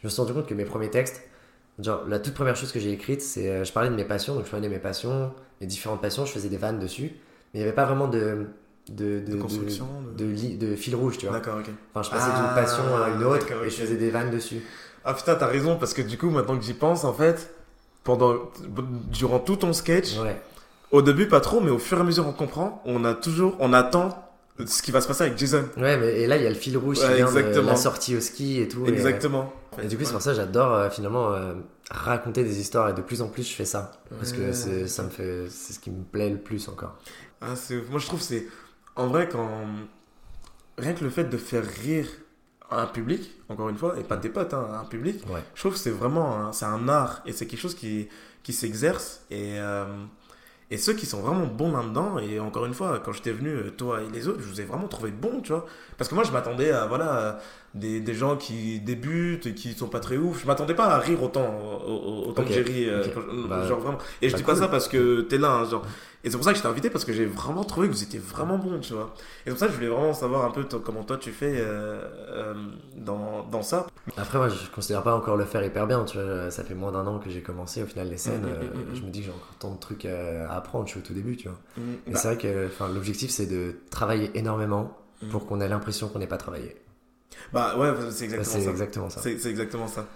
je me suis rendu compte que mes premiers textes, genre la toute première chose que j'ai écrite, c'est euh, je parlais de mes passions, donc je parlais de mes passions, mes différentes passions, je faisais des vannes dessus, mais il n'y avait pas vraiment de de, de, De construction, de, fil rouge, tu vois. D'accord, ok. Enfin, je passais Ah, d'une passion à une autre et je faisais des vannes dessus. Ah putain, t'as raison, parce que du coup, maintenant que j'y pense, en fait, pendant, durant tout ton sketch, Ouais. au début pas trop, mais au fur et à mesure on comprend, on a toujours, on attend ce qui va se passer avec Jason. Ouais, mais et là, il y a le fil rouge Ouais, qui la sortie au ski et tout. et, Exactement. Et, du coup, c'est pour ça que j'adore euh, finalement euh, raconter des histoires et de plus en plus je fais ça. Parce que c'est, ça me fait, c'est ce qui me plaît le plus encore. Ah, c'est- moi je trouve c'est en vrai quand rien que le fait de faire rire un public, encore une fois, et pas tes potes, hein, un public, Ouais. je trouve que c'est vraiment un, c'est un art et c'est quelque chose qui, qui s'exerce et, euh, et ceux qui sont vraiment bons là-dedans, et encore une fois, quand j'étais venu, euh, toi et les autres, je vous ai vraiment trouvé bons, tu vois. Parce que moi, je m'attendais à, voilà, des, des gens qui débutent et qui sont pas très ouf. Je m'attendais pas à rire autant, au- au- autant que j'ai ri, euh, Bah, genre vraiment. Et je bah, dis pas ça parce que t'es là, hein, genre. Et c'est pour ça que je t'ai invité parce que j'ai vraiment trouvé que vous étiez vraiment bon, tu vois. Et c'est pour ça que je voulais vraiment savoir un peu comment toi tu fais euh, euh, dans, dans ça. Après, moi, je considère pas encore le faire hyper bien. Tu vois, ça fait moins d'un an que j'ai commencé. Au final, les scènes, Mm, mm, euh, mm, mm. je me dis que j'ai encore tant de trucs à apprendre. Je suis au tout début, tu vois. Bah, c'est vrai que l'objectif, c'est de travailler énormément pour qu'on ait l'impression qu'on n'ait pas travaillé. bah ouais, c'est exactement c'est ça. exactement ça. C'est exactement ça.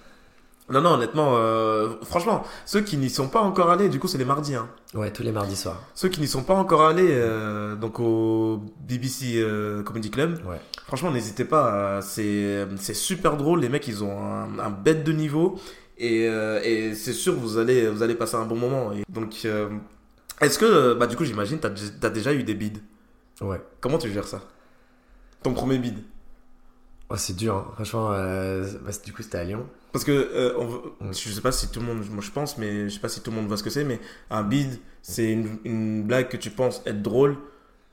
Non, non, honnêtement, euh, franchement, ceux qui n'y sont pas encore allés, du coup, c'est les mardis. Hein. Ouais, tous les mardis soirs. Ceux qui n'y sont pas encore allés, euh, donc au BBC euh, Comedy Club, Ouais. franchement, n'hésitez pas. c'est super drôle. Les mecs, ils ont un, un bête de niveau. Et, et c'est sûr, vous allez, vous allez passer un bon moment. Et donc, est-ce que, bah, du coup, j'imagine, t'as as déjà eu des bides. Ouais. Comment tu gères ça? Ton premier bide Oh, c'est dur, hein. franchement. bah, du coup, c'était à Lyon. Parce que euh, on je sais pas si tout le monde, moi je pense, mais je sais pas si tout le monde voit ce que c'est, mais un bid, c'est une, une blague que tu penses être drôle.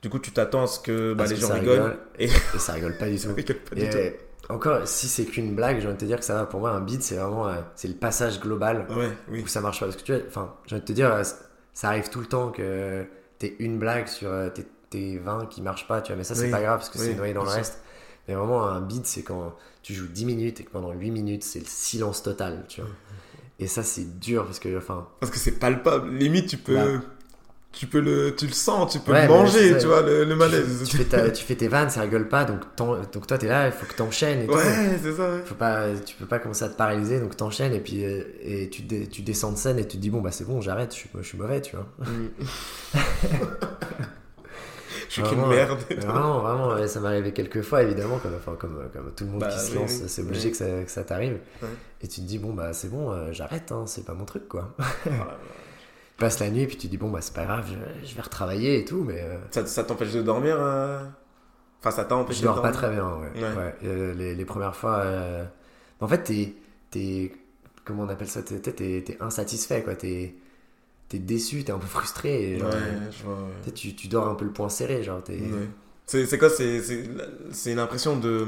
Du coup, tu t'attends à ce que bah, les que gens rigolent. rigole, Et Et ça rigole pas du tout. du Et, encore, si c'est qu'une blague, j'ai envie de te dire que ça va. Pour moi, un beat, c'est vraiment euh, c'est le passage global Ouais, oui. où ça marche pas. Parce que tu vois, enfin, j'ai envie de te dire, euh, ça arrive tout le temps que t'aies une blague sur tes, tes 20 qui marche pas, tu vois. Mais ça, c'est Oui, pas grave parce que oui, c'est noyé dans le sûr. reste. Mais vraiment, un beat, c'est quand tu joues 10 minutes et que pendant 8 minutes, c'est le silence total, tu vois. Et ça, c'est dur parce que, enfin, Parce que c'est palpable. Limite, tu peux, tu peux le, tu le sens, tu peux Ouais, le mais manger, tu vois, le, le malaise. tu fais ta- tu fais tes vannes, ça rigole pas, donc, donc toi, t'es là, il faut que t'enchaînes. Ouais, c'est ça. ouais. Faut pas, tu peux pas commencer à te paralyser, donc t'enchaînes et puis euh, et tu, dé- tu descends de scène et tu te dis bon bah c'est bon, j'arrête, je suis, je suis mauvais, tu vois. Je suis qu'une merde. Vraiment, vraiment, ouais, ça m'est arrivé quelques fois évidemment, comme, enfin, comme, comme tout le monde Bah, qui se lance, oui. c'est obligé Oui. que ça, que ça t'arrive. Et tu te dis bon bah c'est bon, euh, j'arrête, hein, c'est pas mon truc quoi. Voilà. Tu passes la nuit et puis tu dis bon bah c'est pas grave, je, je vais retravailler et tout, mais euh, Ça, ça t'empêche de dormir euh Enfin, ça t'a empêché je de dors dormir? pas très bien, ouais. Ouais. Ouais, les, les premières fois, en fait t'es, comment on appelle ça, t'es insatisfait quoi, t'es, t'es déçu, t'es un peu frustré. Et, genre, Ouais, je vois. ouais. Tu, tu, dors un peu le poing serré, genre t'es... Ouais. C'est c'est quoi C'est c'est- c'est une impression de.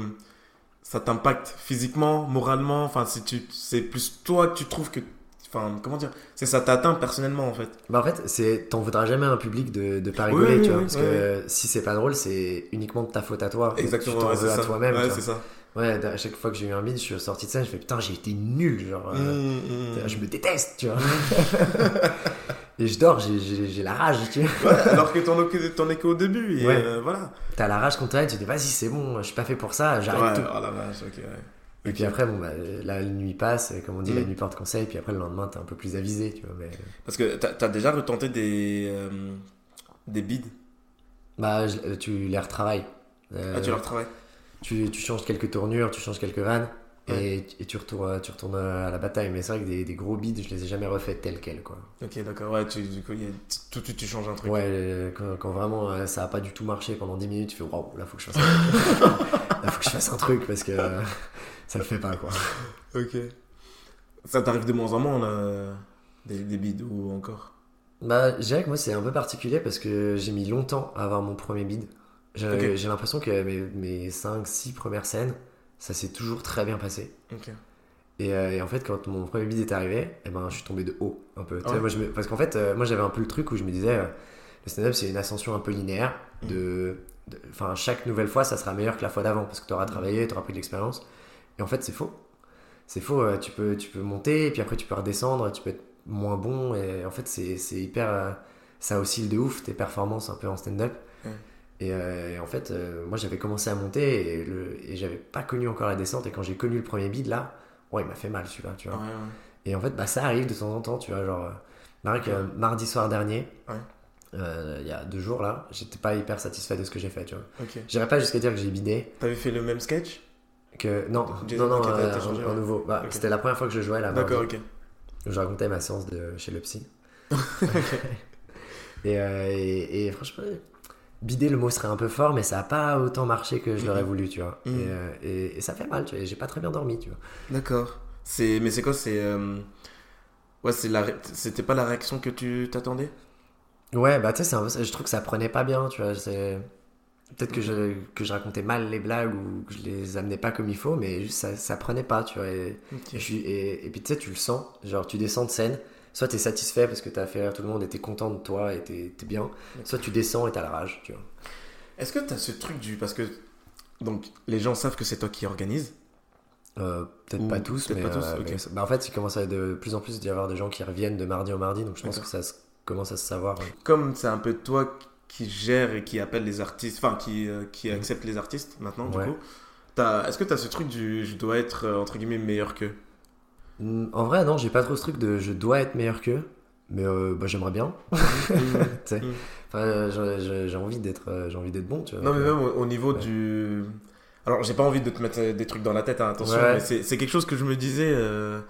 Ça t'impacte physiquement, moralement. Enfin, si tu, c'est plus toi que tu trouves que. Enfin, comment dire C'est ça t'atteint personnellement en fait. Bah en fait, c'est t'en voudras jamais à un public de, de pas rigoler, oui, tu vois, oui, parce que si c'est pas drôle, c'est uniquement de ta faute à toi. Exactement. Tu t'en veux à toi-même. C'est ça. Ouais, à chaque fois que j'ai eu un bide, je suis sorti de scène, je fais putain, j'ai été nul, genre. euh, Mmh, mmh. Je me déteste, tu vois. Et je dors, j'ai- la rage, tu vois. Ouais, alors que t'en es qu'au début. Et Ouais. euh, voilà. T'as la rage quand t'arrêtes, tu te dis vas-y, c'est bon, je suis pas fait pour ça, j'arrête Ouais, tout. oh la vache, ok. ouais. Et puis après, bon, bah, la nuit passe, comme on dit, Mm. la nuit porte conseil, puis après le lendemain, t'es un peu plus avisé, tu vois. Mais... Parce que t'as as déjà retenté des. euh, des bides? Bah, je- tu les retravailles. Euh, Ah, tu leur travailles tu, tu changes quelques tournures, tu changes quelques vannes, Ouais. et, et tu, retournes, tu retournes à la bataille. Mais c'est vrai que des, des gros bides, je les ai jamais refaits tels quels, quoi. Ok, d'accord. Ouais, tu, du coup, a- tout de suite, tu changes un truc. Ouais, euh, quand, quand vraiment euh, ça a pas du tout marché pendant 10 minutes, tu fais waouh, là faut que je fasse un truc. là faut que je fasse un truc parce que euh, ça le fait pas, quoi. Ok. Ça t'arrive de moins en moins, là, des, des bides ou encore? Bah, je dirais que moi c'est un peu particulier parce que j'ai mis longtemps à avoir mon premier bid. J'ai l'impression que mes, mes 5-6 premières scènes, ça s'est toujours très bien passé. Et, euh, et en fait, quand mon premier bid est arrivé, eh ben, je suis tombé de haut un peu. Tu sais, Ouais. moi, je me- Parce qu'en fait, euh, moi j'avais un peu le truc où je me disais, euh, le stand-up c'est une ascension un peu linéaire. Mm. De, de- Enfin, chaque nouvelle fois ça sera meilleur que la fois d'avant parce que tu auras travaillé, tu auras pris de l'expérience. Et en fait, c'est faux. c'est faux. tu, peux, tu peux monter, et puis après, tu peux redescendre, tu peux être moins bon. Et en fait, c'est hyper. ça oscille de ouf tes performances un peu en stand-up. Ouais. Et, euh, et en fait, euh, moi, j'avais commencé à monter et, le, et j'avais pas connu encore la descente. Et quand j'ai connu le premier bid, là, ouais, il m'a fait mal celui-là, tu vois. Ouais, ouais. Et en fait, bah, ça arrive de temps en temps, tu vois. Genre, euh, pareil que, Ouais. euh, mardi soir dernier, euh, il y a deux jours là, j'étais pas hyper satisfait de ce que j'ai fait, tu vois. Ok. J'irais pas jusqu'à dire que j'ai bidé, T'avais fait le même sketch? Que. Non, J'ai- non, non, euh, changé, un, un nouveau. Bah, Ok. C'était la première fois que je jouais là. D'accord, ok. Je racontais ma séance de chez le psy. et, euh, et, et franchement, bider le mot serait un peu fort, mais ça a pas autant marché que je l'aurais Mhm. voulu, tu vois. Mhm. Et, euh, et, et ça fait mal, tu vois. J'ai pas très bien dormi, tu vois. D'accord. C'est... Mais c'est quoi C'est. euh, Ouais, c'est la... c'était pas la réaction que tu t'attendais? Ouais, bah tu sais, un- je trouve que ça prenait pas bien, tu vois. C'est... Peut-être que je, que je racontais mal les blagues ou que je les amenais pas comme il faut, mais juste ça, ça prenait pas, tu vois. Et, Ok. et je suis, et, et puis tu sais, tu le sens, genre tu descends de scène, soit t'es satisfait parce que t'as fait rire tout le monde et t'es content de toi et t'es, t'es bien, soit tu descends et t'as la rage, tu vois. Est-ce que t'as ce truc du. Parce que. Donc, les gens savent que c'est toi qui organise. Euh, peut-être pas tous, mais, pas tous, euh, mais- bah, en fait, il commence à de plus en plus d'y avoir des gens qui reviennent de mardi en mardi, donc je pense que ça se- commence à se savoir. ouais. Comme c'est un peu toi qui gère et qui appelle les artistes. Enfin, qui, euh, qui Mhm. accepte les artistes maintenant, Ouais. du coup. t'as- Est-ce que t'as ce truc du. Je dois être, entre guillemets, meilleur qu'eux? Mm, En vrai, non, j'ai pas trop ce truc de je dois être meilleur qu'eux, mais euh, bah, j'aimerais bien. Mm. Enfin, euh, j'ai- envie d'être euh, j'ai envie d'être bon, tu vois. Non, mais même au, au niveau Ouais. du. Alors, j'ai pas envie de te mettre euh, des trucs dans la tête, hein, attention, Ouais. mais c'est quelque chose que je me disais. euh,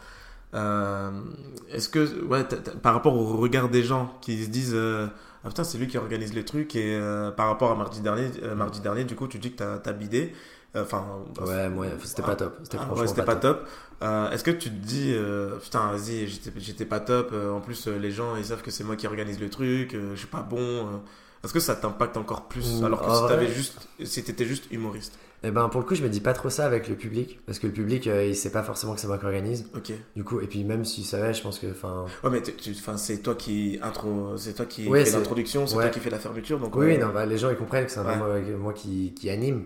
Est-ce que. Ouais, par rapport au regard des gens qui se disent. ah putain, c'est lui qui organise les trucs, et par rapport à mardi dernier, mardi dernier, du coup, tu dis que t'as as bidé. Euh, Enfin. euh, Ouais, moi, c'était pas top. C'était Ah, ouais, pas, top. Euh, Est-ce que tu te dis, putain, vas-y, j'étais- pas top. en plus, les gens, ils savent que c'est moi qui organise le truc. je suis pas bon. Est-ce que ça t'impacte encore plus alors que si t'avais juste, si t'étais juste humoriste? Et ben pour le coup, je me dis pas trop ça avec le public, parce que le public, euh, il sait pas forcément que c'est moi qui organise. Ok. Du coup, et puis même s'il savait, je pense que, enfin, Ouais, mais enfin, c'est toi qui intro, c'est toi qui Ouais, l'introduction, c'est ouais. toi qui fais la fermeture, donc. oui, euh, non, bah, les gens ils comprennent que c'est Ouais. moi qui, qui anime.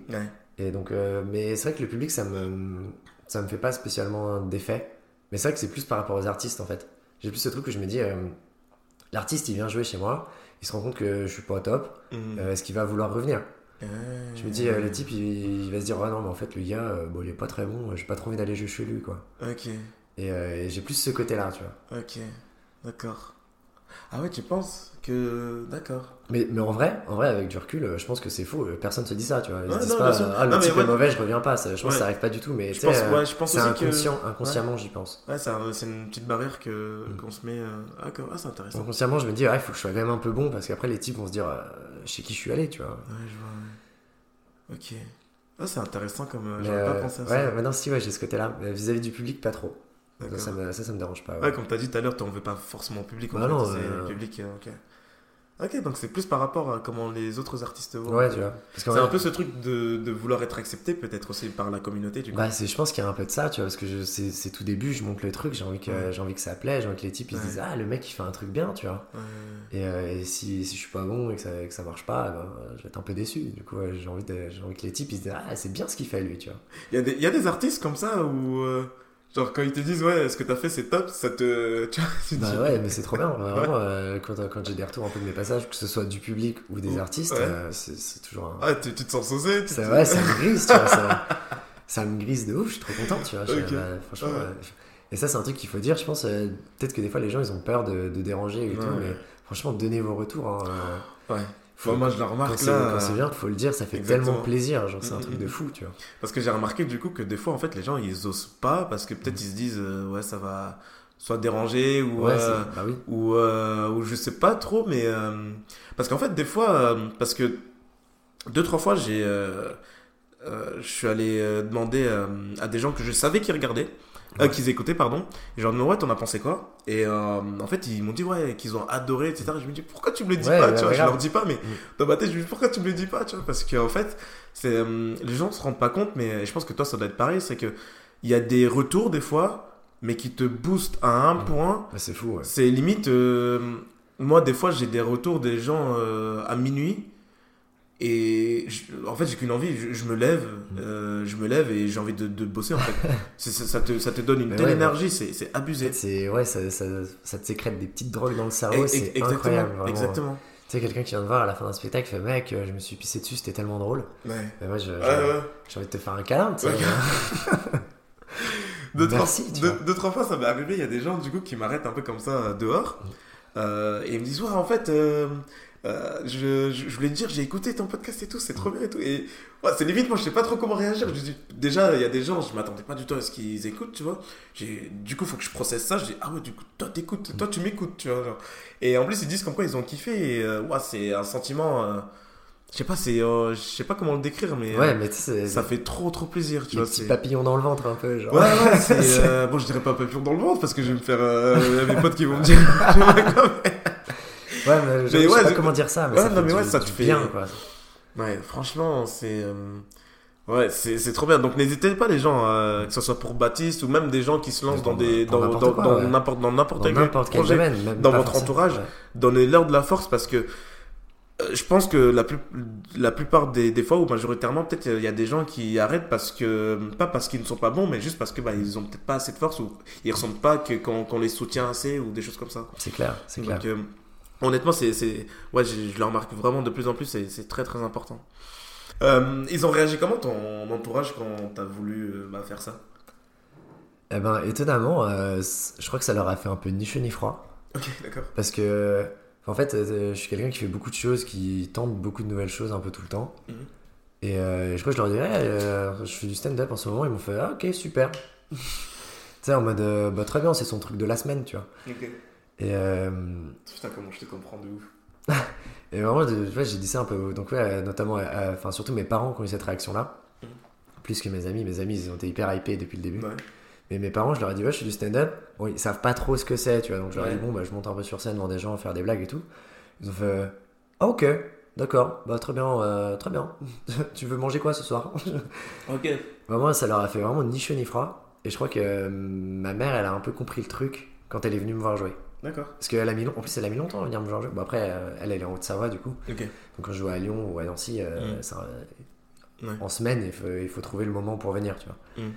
Et donc, euh, mais c'est vrai que le public, ça me, ça me fait pas spécialement d'effet. Mais c'est vrai que c'est plus par rapport aux artistes en fait. J'ai plus ce truc où je me dis, euh, l'artiste il vient jouer chez moi, il se rend compte que je suis pas au top, Mhm. euh, est-ce qu'il va vouloir revenir? Euh, Je me dis, le type il, il va se dire, ouais, non, mais en fait, le gars, bon, il est pas très bon, j'ai pas trop envie d'aller jouer chez lui quoi. Ok, Et, et j'ai plus ce côté là, tu vois. ok, d'accord. Ah ouais, tu penses que. D'accord. Mais, mais en vrai, en vrai, avec du recul, euh, je pense que c'est faux. euh, Personne se dit ça, tu vois. Ils Ouais, se disent non, pas, ah, le Non, type ouais. est mauvais, je reviens pas. Ça, je pense Ouais. que ça arrive pas du tout, mais Je pense- euh, ouais, je pense c'est que- inconsciemment, j'y pense. Ouais, c'est un- c'est une petite barrière que Mm. qu'on se met. Ah. Ah, c'est intéressant. Inconsciemment, je me dis, il faut que je sois quand même un peu bon, parce qu'après, les types vont se dire, chez qui je suis allé, tu vois. Ouais, je vois. ouais. Ok. Ah, c'est intéressant comme. J'aurais euh, pas pensé à ouais, ça. maintenant, si, ouais, j'ai ce côté-là. Vis-à-vis du public, pas trop. Ça, ça, me, ça, ça me dérange pas. ouais. Ouais, comme t'as dit tout à l'heure, t'en veux pas forcément au public. Bah fait, non, c'est euh, public. euh, ok. Ok, donc c'est plus par rapport à comment les autres artistes voient. Ouais, tu vois. C'est un peu ce truc de, de vouloir être accepté, peut-être aussi par la communauté, du coup. Bah, c'est, je pense qu'il y a un peu de ça, tu vois, parce que c'est, c'est tout début, je monte le truc, j'ai envie que, Ouais. j'ai envie que ça plaît, j'ai envie que les types ils se disent, ah, le mec il fait un truc bien, tu vois. Ouais. Et, euh, et si, si je suis pas bon et que ça, que ça marche pas, ben, je vais être un peu déçu. Du coup, j'ai envie, de- j'ai envie que les types ils se disent, ah, c'est bien ce qu'il fait lui, tu vois. Il y, a des- y a des artistes comme ça où. euh, Genre, quand ils te disent, ouais, ce que t'as fait, c'est top, ça te. Tu vois, tu te Bah dis- ouais, mais c'est trop bien. Vraiment, euh, quand, quand j'ai des retours un peu de mes passages, que ce soit du public ou des Ouais. artistes, euh, c'est, toujours un. Ah, tu, tu te sens saucé tu ouais, ça me grise, tu vois. Ça, ça me grise de ouf, je suis trop content, tu vois. Je- bah, franchement. Ouais. euh, et ça, c'est un truc qu'il faut dire, je pense. euh, peut-être que des fois, les gens, ils ont peur de, de déranger et tout, mais franchement, donnez vos retours. hein, euh, Ouais. Faut- Moi, je la quand remarque là. quand c'est bien, faut le dire, ça fait Exactement. tellement plaisir. Genre, c'est un Mm, truc mm, de mm. fou, tu vois. Parce que j'ai remarqué du coup que des fois en fait les gens ils osent pas parce que peut-être ils se disent euh, ouais ça va soit déranger ou Ouais, euh, bah oui. ou, euh, ou je sais pas trop mais euh, parce qu'en fait des fois parce que deux trois fois j'ai je suis allé demander à des gens que je savais qui regardaient euh, qu'ils écoutaient pardon. Et leur demandais ouais t'en as pensé quoi? Et euh, en fait ils m'ont dit ouais qu'ils ont adoré etc je me dis pourquoi tu me le dis Ouais, pas? ouais, tu vois je leur dis pas mais Mm. dans ma tête je me dis pourquoi tu me le dis pas? Tu vois parce qu'en fait c'est euh, les gens se rendent pas compte mais je pense que toi ça doit être pareil. C'est que il y a des retours des fois mais qui te boostent à un Mm. point. Bah, c'est fou, ouais. c'est limite euh, moi des fois j'ai des retours des gens euh, à minuit Et je- en fait, j'ai qu'une envie, je, je me lève, Mm. euh, je me lève et j'ai envie de, de bosser en fait. Ça, te, ça te donne une telle ouais, énergie, c'est c'est abusé. c'est ouais, ça, ça, ça te sécrète des petites drogues dans le cerveau, c'est incroyable. vraiment. exactement. Tu sais, quelqu'un qui vient te voir à la fin d'un spectacle fait Mec, euh, je me suis pissé dessus, c'était tellement drôle. Ouais. Mais moi, Ouais, j'ai ouais. envie de te faire un câlin, tu sais. Ouais. Deux, Merci, trois, deux, deux, trois fois, ça m'est arrivé. Il y a des gens, du coup, qui m'arrêtent un peu comme ça euh, dehors. Euh, et ils me disent, ouais, en fait, euh, euh, je, je, je voulais te dire, j'ai écouté ton podcast et tout, c'est trop bien et tout. Et ouais, c'est limite, moi, je sais pas trop comment réagir. Je dis, déjà, il y a des gens, je m'attendais pas du tout à ce qu'ils écoutent, tu vois. J'ai, du coup, faut que je processe ça. Je dis, ah ouais, du coup, toi, t'écoutes, toi, tu m'écoutes, tu vois. genre. Et en plus, ils disent comme quoi ils ont kiffé. Et euh, ouais, c'est un sentiment. euh, je sais pas, c'est, euh, je sais pas comment le décrire, mais Ouais, mais tu sais, ça fait trop, trop plaisir, tu les vois. petits c'est- papillons dans le ventre un peu. Genre. Ouais, ouais, c'est. Bon, je dirais pas papillon dans le ventre parce que je vais me faire. euh, Il y a mes potes qui vont me dire. Ouais, mais je, Mais je sais ouais, pas comment dire ça, mais Ouais, ça non, du- ouais, te fait- bien, quoi. ouais, franchement, c'est. euh, Ouais, c'est trop bien. Donc n'hésitez pas les gens, euh, que ce soit pour Baptiste ou même des gens qui se lancent dans des dans n'importe dans ouais. n'importe quel domaine, dans votre forcément- entourage. ouais. Donnez-leur de la force parce que euh, je pense que la, plus, la plupart des, des fois, ou majoritairement, peut-être il y a des gens qui arrêtent parce que, pas parce qu'ils ne sont pas bons, mais juste parce que bah, ils ont peut-être pas assez de force ou ils ressentent pas que- qu'on qu'on les soutient assez ou des choses comme ça. C'est clair, c'est clair. Euh, honnêtement, c'est, c'est, ouais, je, je le remarque vraiment de plus en plus, c'est, c'est très très important. Euh, ils ont réagi comment ton entourage quand t'as voulu euh, bah, faire ça? Eh ben, étonnamment, euh, je crois que ça leur a fait un peu ni chaud ni froid. Ok, d'accord. Parce que, en fait, je suis quelqu'un qui fait beaucoup de choses, qui tente beaucoup de nouvelles choses un peu tout le temps. Mhm. Et euh, je crois que je leur dirais, je fais du stand-up en ce moment, ils m'ont fait, ah, ok, super. tu sais, en mode, bah, très bien, c'est son truc de la semaine, tu vois. Ok. Et, euh, Putain, comment je te comprends de ouf. et vraiment, j'ai dit ça un peu. Donc, ouais, euh, notamment, euh, enfin, surtout mes parents qui ont eu cette réaction-là. Mhm. Plus que mes amis. Mes amis, ils ont été hyper hypés depuis le début. Ouais. Mais mes parents, je leur ai dit, ouais, je fais du stand-up. Bon, ils savent pas trop ce que c'est, tu vois. Donc, je leur ai dit, bon, bah, je monte un peu sur scène devant des gens, faire des blagues et tout. Ils ont fait, ah, ok, d'accord, bah, très bien, euh, très bien. tu veux manger quoi ce soir? Ok. Vraiment, ça leur a fait vraiment ni chaud ni froid. Et je crois que euh, ma mère, elle a un peu compris le truc quand elle est venue me voir jouer. D'accord. Parce qu'elle a mis, en plus, elle a mis longtemps à venir me voir jouer. Bon, après, euh, elle, elle est en Haute-Savoie, du coup. Donc, quand je joue à Lyon ou à Nancy, euh, Mm. ça, Ouais. en semaine, il faut, il faut trouver le moment pour venir, tu vois. Mm.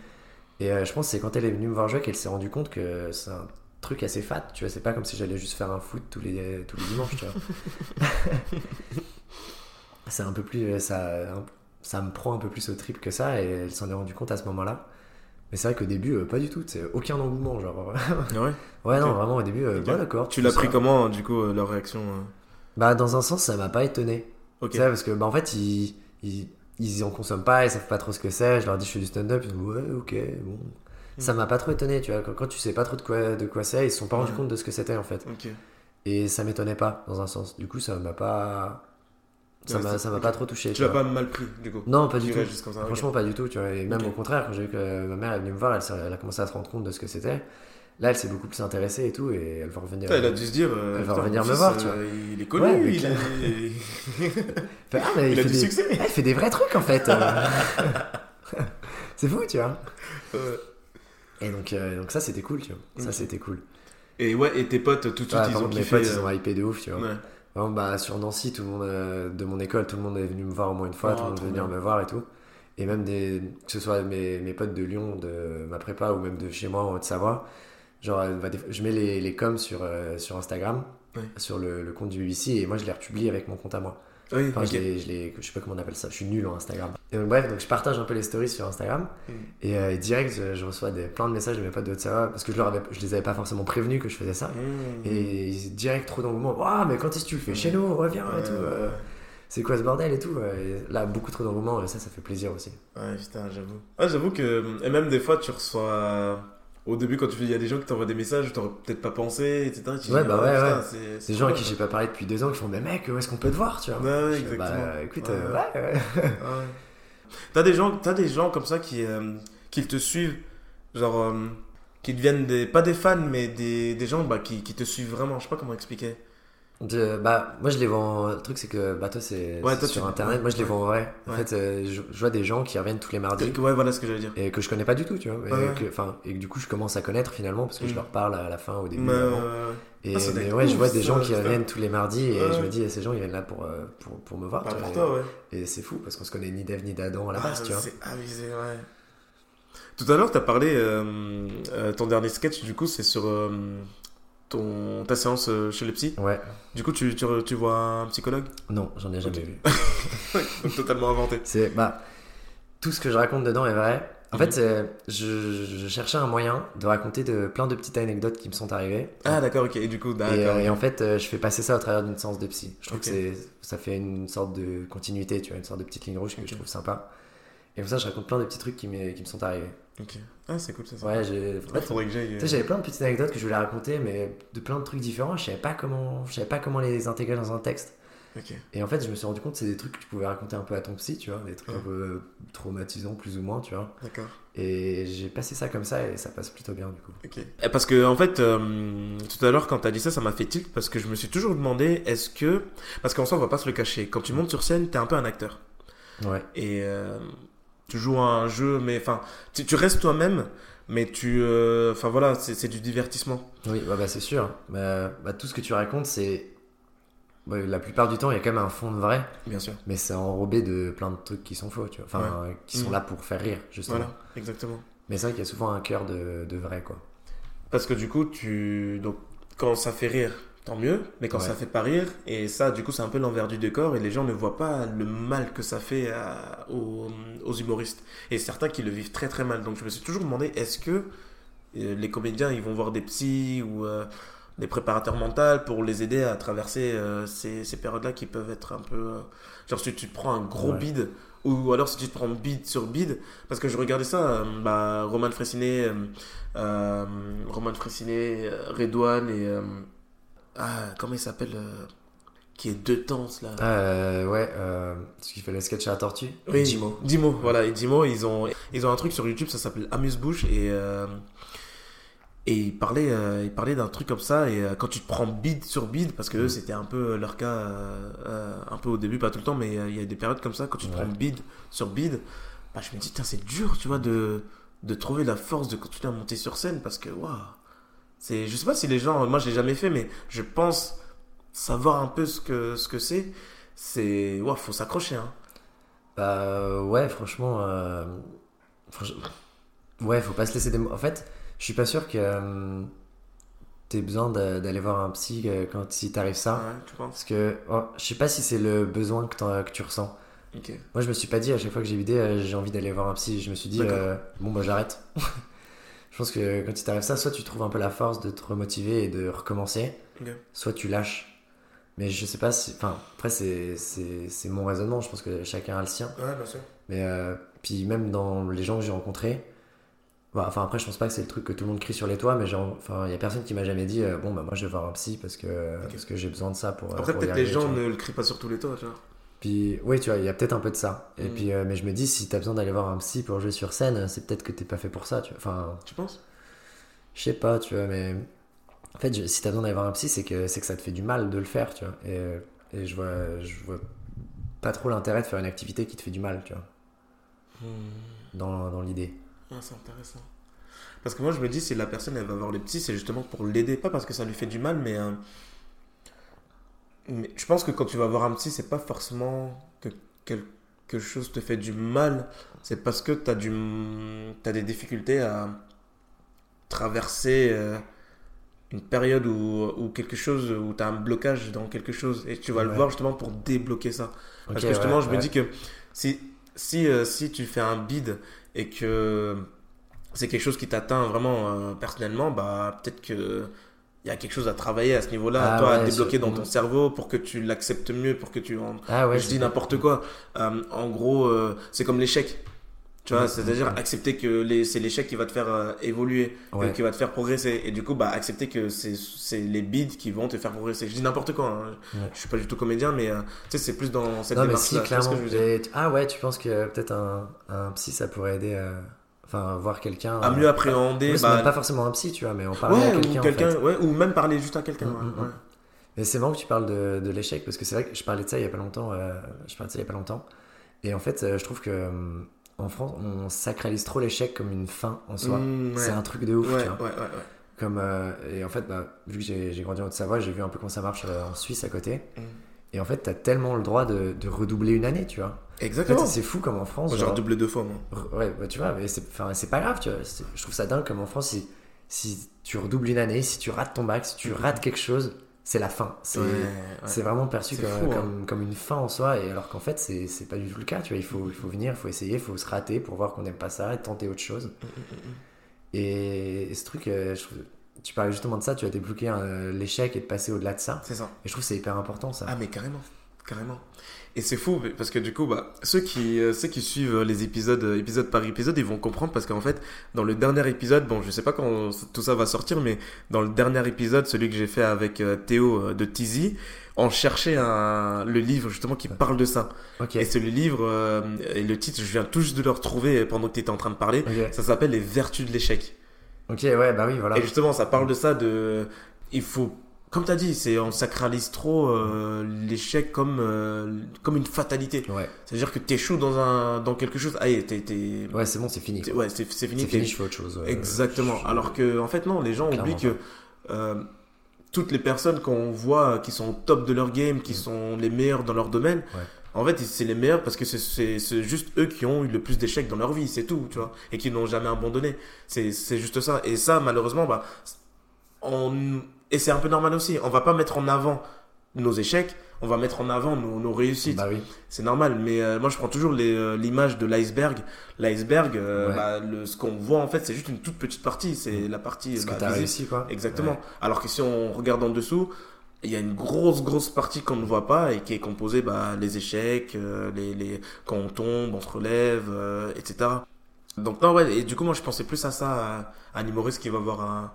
Et euh, je pense que c'est quand elle est venue me voir jouer qu'elle s'est rendue compte que c'est un truc assez fat, tu vois. C'est pas comme si j'allais juste faire un foot tous les, tous les dimanches, tu vois. c'est un peu plus. Ça, ça me prend un peu plus au trip que ça et elle s'en est rendue compte à ce moment-là. Mais c'est vrai qu'au début, euh, pas du tout, c'est aucun engouement, genre. Ouais. ouais, non, vraiment, au début, euh, bah, d'accord. Tu l'as pris comment, du coup, euh, leur réaction euh? Bah, dans un sens, ça m'a pas étonné. Ok. Parce que, bah, en fait, ils, ils, ils en consomment pas, ils savent pas trop ce que c'est. Je leur dis, je fais du stand-up. Ils disent, ouais, ok, bon. Ça m'a pas trop étonné, tu vois. Quand, quand tu sais pas trop de quoi, de quoi c'est, ils se sont pas rendus Ouais. compte de ce que c'était, en fait. Ok. Et ça m'étonnait pas, dans un sens. Du coup, ça m'a pas. Ça m'a ça m'a pas trop touché. Tu l'as pas mal pris, du coup Non, pas du tout. ça. Franchement, pas du tout, tu vois. Et même au contraire, quand j'ai vu que ma mère est venue me voir, elle, a commencé à se rendre compte de ce que c'était. Là, elle s'est beaucoup plus intéressée et tout, et elle va revenir. Putain, elle a dû se dire. euh, Elle va revenir me voir, euh, tu vois. Il est connu, Ouais, il, est... Fait, ah, mais il a fait du des- succès. Ah, il fait des vrais trucs en fait. euh. c'est fou, tu vois. Euh, Et donc, euh, donc ça, c'était cool, tu vois. Ça, c'était cool. Et ouais, et tes potes, tout de suite, ils ont mes kiffé. potes, ils euh, ont hypé de ouf, tu vois. Ouais. Vraiment, bah, sur Nancy, tout le monde euh, de mon école, tout le monde est venu me voir au moins une fois, Oh, tout le monde venir bien. me voir et tout. Et même des, que ce soit mes, mes potes de Lyon, de ma prépa ou même de chez moi en Haute-Savoie, genre, euh, bah, je mets les, les coms sur, euh, sur Instagram, sur le, le compte du BBC, et moi je les republie avec mon compte à moi. Oui, Enfin, je, les, je, sais pas comment on appelle ça, je suis nul en Instagram. Et donc, bref, donc je partage un peu les stories sur Instagram. Mm. Et euh, direct, je, je reçois des, plein de messages de mes potes de Haute-Savoie parce que je, leur avais, je les avais pas forcément prévenus que je faisais ça. Mmh. Et direct, trop d'engouement. Waouh, mais quand est-ce que tu le fais? Chez nous Reviens et tout. euh, c'est quoi ce bordel et tout. et là, beaucoup trop d'engouement et ça, ça fait plaisir aussi. Ouais, putain, j'avoue. Ah, j'avoue que. Et même des fois, tu reçois. Au début, quand tu fais, il y a des gens qui t'envoient des messages, t'aurais peut-être pas pensé, etc. Tu dis, Ouais, bah ah, ouais, ouais. c'est- Des gens à qui j'ai pas parlé depuis deux ans qui font Mais mec, où est-ce qu'on peut te voir tu vois Ouais, fais, Bah exactement. écoute, Ouais, euh, ouais. ouais. T'as des gens, t'as des gens comme ça qui, euh, qui te suivent, genre, euh, qui deviennent des, pas des fans, mais des, des gens bah, qui, qui te suivent vraiment. Je sais pas comment expliquer. De- bah, moi je les vends. Le truc c'est que bah toi c'est Ouais, sur tu- internet. moi je les vends en vrai. En Ouais. fait, euh, je, je vois des gens qui reviennent tous les mardis Ouais, voilà ce que j'allais dire. et que je connais pas du tout, tu vois. Et, que, et que du coup je commence à connaître finalement parce que je Mm. leur parle à la fin, au début, Mais, avant. Et Ah, mais ouais, je vois des gens qui reviennent tous les mardis et je me dis, ces gens ils viennent là pour, euh, pour, pour me voir. bah, pour et- toi, ouais. Et c'est fou parce qu'on se connaît ni d'Ève ni d'Adam à la Ah, base, tu vois. c'est avisé, ouais. Tout à l'heure, tu as parlé, euh, euh, ton dernier sketch, du coup, c'est sur euh, ton, ta séance euh, chez le psy. Ouais, Du coup, tu, tu, tu vois un psychologue? Non, j'en ai jamais vu. Donc, totalement inventé. C'est bah tout ce que je raconte dedans est vrai. En Mhm. fait, c'est- je, je cherchais un moyen de raconter de plein de petites anecdotes qui me sont arrivées. Ah, d'accord, ok. Et du coup, Et, euh, et en fait, euh, je fais passer ça au travers d'une séance de psy. Je trouve Ok. que c'est, ça fait une sorte de continuité, tu vois, une sorte de petite ligne rouge que je trouve sympa. Et comme ça, je raconte plein de petits trucs qui, me sont arrivés. Ok. Ah, c'est cool, ça. ça. Ouais, j'ai. en Ouais, fait, faudrait que j'aille. euh, j'avais plein de petites anecdotes que je voulais raconter, mais de plein de trucs différents. Je savais pas comment, je savais pas comment les intégrer dans un texte. Ok. Et en fait, je me suis rendu compte que c'est des trucs que tu pouvais raconter un peu à ton psy, tu vois, des trucs Ouais. un peu euh, traumatisants, plus ou moins, tu vois. D'accord. Et j'ai passé ça comme ça et ça passe plutôt bien, du coup. Ok. Et Parce que, en fait, euh, tout à l'heure, quand tu as dit ça, ça m'a fait tilt parce que je me suis toujours demandé est-ce que. Parce qu'en soi, on va pas se le cacher. Quand tu montes sur scène, tu es un peu un acteur. Ouais. Et euh, tu joues à un jeu, mais enfin, tu, tu restes toi-même, mais tu. euh, Enfin voilà, c'est du divertissement. Oui, bah, bah, c'est sûr. Bah, bah, tout ce que tu racontes, c'est. ouais, la plupart du temps, il y a quand même un fond de vrai, Bien sûr. mais c'est enrobé de plein de trucs qui sont faux, tu vois. Enfin, euh, qui sont Mhm. là pour faire rire, justement. Voilà, exactement. Mais c'est vrai qu'il y a souvent un cœur de, de vrai, quoi. Parce que du coup, tu. Donc, quand ça fait rire, tant mieux, mais quand Ouais. ça fait pas rire, et ça, du coup, c'est un peu l'envers du décor, et les gens ne voient pas le mal que ça fait à- aux, aux humoristes. Et certains qui le vivent très très mal. Donc, je me suis toujours demandé est-ce que euh, les comédiens, ils vont voir des psys ou. euh, des préparateurs mentaux pour les aider à traverser euh, ces, ces périodes-là qui peuvent être un peu... genre si tu te prends un gros Ouais. bide, ou alors si tu te prends bide sur bide, parce que je regardais ça, bah, Roman Fressinet, Roman Fressinet, Redouane et... ah, comment il s'appelle euh, Qui est deux temps là? Ah, euh, ouais, euh, ce qui fait le sketch à la tortue. Oui, Jimo. Dimo, voilà. Et Dimo, ils ont, ils ont un truc sur YouTube, ça s'appelle Amuse-Bouche. Et, euh, et ils parlaient, euh, ils parlaient d'un truc comme ça. Et euh, quand tu te prends bide sur bide, parce que eux, Mm. c'était un peu leur cas, euh, euh, un peu au début, pas tout le temps, mais euh, il y a des périodes comme ça, quand tu te Ouais. prends bide sur bide, bah, je me dis, c'est dur, tu vois, de, de trouver la force de continuer à monter sur scène. Parce que, waouh, c'est, je sais pas si les gens, moi, je l'ai jamais fait, mais je pense savoir un peu ce que, ce que c'est. C'est, waouh, faut s'accrocher, hein. Bah ouais, franchement, euh, franch- ouais, faut pas se laisser des mots. En fait, je suis pas sûr que euh, t'aies besoin d'aller voir un psy euh, quand si t'arrives ça, Ouais, tu penses? Parce que oh, je sais pas si c'est le besoin que, tu ressens. Moi, je me suis pas dit à chaque fois que j'ai vidé, euh, j'ai envie d'aller voir un psy. Je me suis dit, euh, bon bah j'arrête. je pense que quand il t'arrive ça, soit tu trouves un peu la force de te remotiver et de recommencer, soit tu lâches. Mais je sais pas si. Enfin, après, c'est c'est- c'est mon raisonnement. Je pense que chacun a le sien. Ouais, bien sûr. Mais euh, puis même dans les gens que j'ai rencontrés, bah, enfin après je pense pas que c'est le truc que tout le monde crie sur les toits, mais genre, enfin il y a personne qui m'a jamais dit euh, bon bah moi je vais voir un psy parce que parce que j'ai besoin de ça pour. euh, Après, pour peut-être les gens ne le crient pas sur tous les toits, tu vois. Puis oui tu vois il y a peut-être un peu de ça. Et Mm. puis euh, mais je me dis si t'as besoin d'aller voir un psy pour jouer sur scène, c'est peut-être que t'es pas fait pour ça, tu vois. Enfin Tu penses? je sais pas tu vois mais en fait je- si t'as besoin d'aller voir un psy c'est que c'est que ça te fait du mal de le faire tu vois. Et, euh, et je vois je vois pas trop l'intérêt de faire une activité qui te fait du mal tu vois dans, dans l'idée. Ah, c'est intéressant. Parce que moi, je me dis, si la personne, elle va voir le psy, c'est justement pour l'aider. Pas parce que ça lui fait du mal, mais, euh, mais je pense que quand tu vas voir un psy, c'est pas forcément que quelque chose te fait du mal. C'est parce que tu as, du... as des difficultés à traverser euh, une période où, où quelque chose, où tu as un blocage dans quelque chose. Et tu vas le voir justement pour débloquer ça. Parce que justement, ouais, je me dis que si, si, euh, si tu fais un bid et que c'est quelque chose qui t'atteint vraiment euh, personnellement, bah peut-être que il y a quelque chose à travailler à ce niveau-là, Ah toi, à débloquer dans ton cerveau pour que tu l'acceptes mieux, pour que tu en... Ah ouais, je dis n'importe quoi. Euh, en gros, euh, c'est comme l'échec. Tu vois, c'est-à-dire accepter que les, c'est l'échec qui va te faire euh, évoluer, Ouais. qui va te faire progresser. Et du coup, bah, accepter que c'est, c'est les bids qui vont te faire progresser. Je dis n'importe quoi. hein. Je suis pas du tout comédien, mais euh, tu sais, c'est plus dans cette Non, mais démarche-là. si, clairement. que je veux dire? Ah ouais, tu penses que peut-être un, un psy, ça pourrait aider à... Enfin, voir quelqu'un... À euh, mieux appréhender. bah, même pas forcément un psy, tu vois, mais on parle à quelqu'un, ou, en quelqu'un fait. ouais, ou même parler juste à quelqu'un. Mm, ouais, mm, mm. Mais c'est marrant que tu parles de, de l'échec parce que c'est vrai que je parlais de ça il y a pas longtemps. euh, je parlais de ça il y a pas longtemps. Et en fait, euh, je trouve que euh, en France, on sacralise trop l'échec comme une fin en soi. Mmh. C'est un truc de ouf, tu vois. Comme, et en fait, bah, vu que j'ai grandi en Haute-Savoie, j'ai vu un peu comment ça marche en Suisse à côté. Et en fait, t'as tellement le droit de, de redoubler une année, tu vois. En fait, Exactement. c'est fou comme en France. Moi, j'ai genre- redoublé deux fois, moi. Ouais, bah, tu vois, mais c'est enfin, c'est pas grave, tu vois. Je trouve ça dingue comme en France, si, si tu redoubles une année, si tu rates ton bac, si tu rates quelque chose, c'est la fin. C'est Ouais, vraiment perçu C'est comme, fou, hein. comme, comme une fin en soi, et alors qu'en fait, c'est c'est pas du tout le cas, tu vois. Il faut, il faut venir, il faut essayer, il faut se rater pour voir qu'on n'aime pas ça et tenter autre chose. Et, et ce truc, euh, je trouve- tu parlais justement de ça, tu as débloqué euh, l'échec et de passer au-delà de ça. C'est ça. Et je trouve que c'est hyper important ça. Ah mais carrément, carrément. Et c'est fou parce que du coup, bah, ceux qui euh, ceux qui suivent les épisodes euh, épisode par épisode, ils vont comprendre parce qu'en fait, dans le dernier épisode, bon, je sais pas quand tout ça va sortir, mais dans le dernier épisode, celui que j'ai fait avec euh, Théo euh, de Tizi, on cherchait un, le livre justement qui parle de ça. Ok. Et c'est le livre euh, et le titre, je viens tout juste de le retrouver pendant que tu étais en train de parler. Ok. Ça s'appelle Les Vertus de l'échec. Ok, ouais, bah oui, voilà. Et justement, ça parle de ça, de... Il faut... Comme tu as dit, c'est on sacralise trop euh, l'échec comme, euh, comme une fatalité. Ouais, C'est-à-dire que tu échoues dans, un, dans quelque chose, allez, t'es... t'es- ouais c'est bon, c'est fini. Ouais, c'est c'est fini. C'est fini, je fais autre chose. Exactement. je- Alors que, en fait, non, les gens Clairement oublient que euh, toutes les personnes qu'on voit qui sont au top de leur game, qui sont les meilleurs dans leur domaine, Ouais. en fait, c'est les meilleurs parce que c'est- c'est c'est juste eux qui ont eu le plus d'échecs dans leur vie, c'est tout, tu vois, et qui n'ont jamais abandonné. C'est c'est juste ça. Et ça, malheureusement, bah, on... et c'est un peu normal aussi. On va pas mettre en avant nos échecs, on va mettre en avant nos, nos réussites. Bah oui. C'est normal, mais euh, moi je prends toujours euh, l'image de l'iceberg. L'iceberg, euh, Ouais. bah, ce qu'on voit en fait, c'est juste une toute petite partie. C'est la partie. Ce bah, que visible. réussi, quoi. Exactement. Ouais. Alors que si on regarde en dessous, il y a une grosse, grosse partie qu'on ne voit pas et qui est composée bah, les échecs, euh, les, les... quand on tombe, on se relève, euh, etc. Donc, non, ouais, et du coup, moi je pensais plus à ça, à un humoriste qui va avoir un.